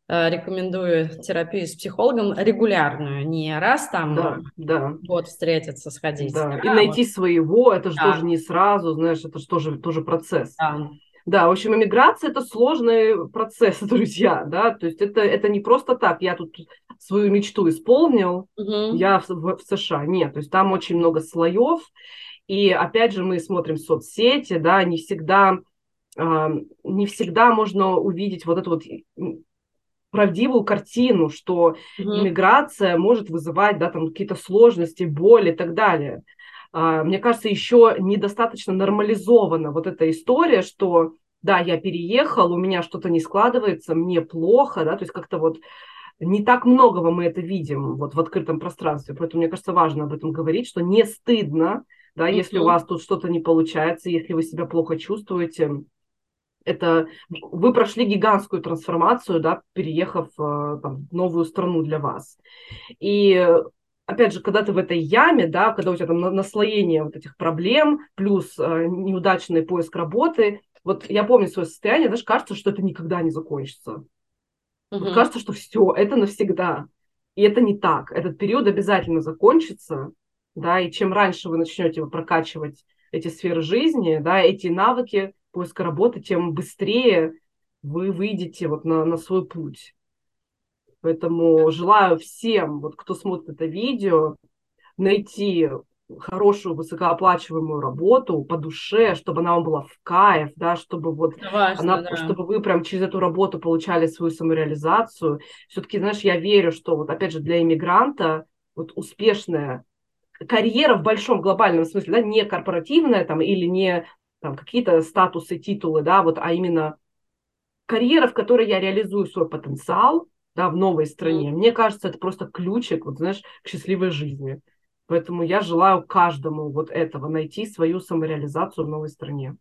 Э, рекомендую терапию с психологом регулярную, не раз там да, да. год встретиться, сходить. Да. А, И найти вот. своего, это же да. тоже не сразу, знаешь, это же тоже, тоже процесс. Да. Да, в общем, иммиграция – это сложный процесс, *laughs* друзья, да, то есть это, это не просто так, я тут свою мечту исполнил, угу. я в, в, в США, нет, то есть там очень много слоев, и опять же мы смотрим соцсети, да, не всегда, э, не всегда можно увидеть вот эту вот правдивую картину, что mm-hmm. иммиграция может вызывать да, там, какие-то сложности, боли и так далее. А, мне кажется, еще недостаточно нормализована вот эта история, что да, я переехал, у меня что-то не складывается, мне плохо, да, то есть как-то вот не так многого мы это видим вот в открытом пространстве, поэтому мне кажется важно об этом говорить, что не стыдно, да, mm-hmm. если у вас тут что-то не получается, если вы себя плохо чувствуете, это вы прошли гигантскую трансформацию, да, переехав э, там, в новую страну для вас. И опять же, когда ты в этой яме, да, когда у тебя там наслоение вот этих проблем, плюс э, неудачный поиск работы, вот я помню свое состояние, даже кажется, что это никогда не закончится. Угу. Вот кажется, что все, это навсегда. И это не так. Этот период обязательно закончится, да, и чем раньше вы начнете прокачивать эти сферы жизни, да, эти навыки, поиска работы, тем быстрее вы выйдете вот на, на свой путь. Поэтому желаю всем, вот кто смотрит это видео, найти хорошую высокооплачиваемую работу по душе, чтобы она вам была в кайф, да, чтобы вот важно, она, да. чтобы вы прям через эту работу получали свою самореализацию. Все-таки, знаешь, я верю, что вот опять же для иммигранта вот успешная карьера в большом глобальном смысле, да, не корпоративная там или не там какие-то статусы, титулы, да, вот, а именно карьера, в которой я реализую свой потенциал, да, в новой стране, мне кажется, это просто ключик, вот знаешь, к счастливой жизни. Поэтому я желаю каждому вот этого, найти свою самореализацию в новой стране.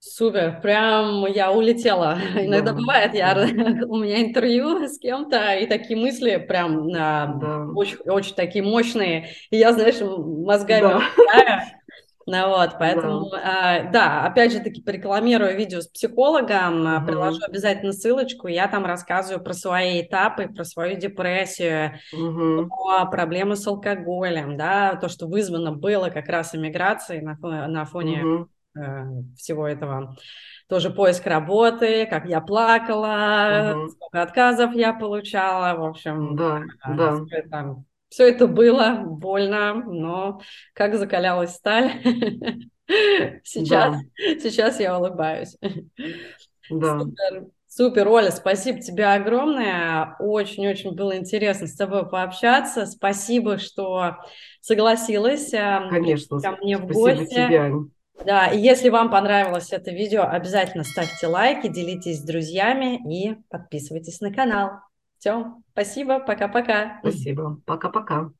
Супер, прям я улетела. *laughs* Иногда бывает, я, *laughs* у меня интервью с кем-то, и такие мысли прям а, да. очень, очень такие мощные. И я, знаешь, мозгами да. Ну вот, поэтому, да. Э, да, опять же таки порекламирую видео с психологом, угу. приложу обязательно ссылочку, я там рассказываю про свои этапы, про свою депрессию, угу. про проблемы с алкоголем, да, то, что вызвано было как раз иммиграцией на, на фоне угу. э, всего этого. Тоже поиск работы, как я плакала, угу. сколько отказов я получала, в общем, да, э, да. Там, все это было больно, но как закалялась сталь. *laughs* Сейчас, да. сейчас я улыбаюсь. Да. Супер, супер, Оля, спасибо тебе огромное. Очень-очень было интересно с тобой пообщаться. Спасибо, что согласилась э, Конечно, ко мне в гости. Тебе, Да, и если вам понравилось это видео, обязательно ставьте лайки, делитесь с друзьями и подписывайтесь на канал. Все, спасибо, пока-пока. Спасибо, пока-пока.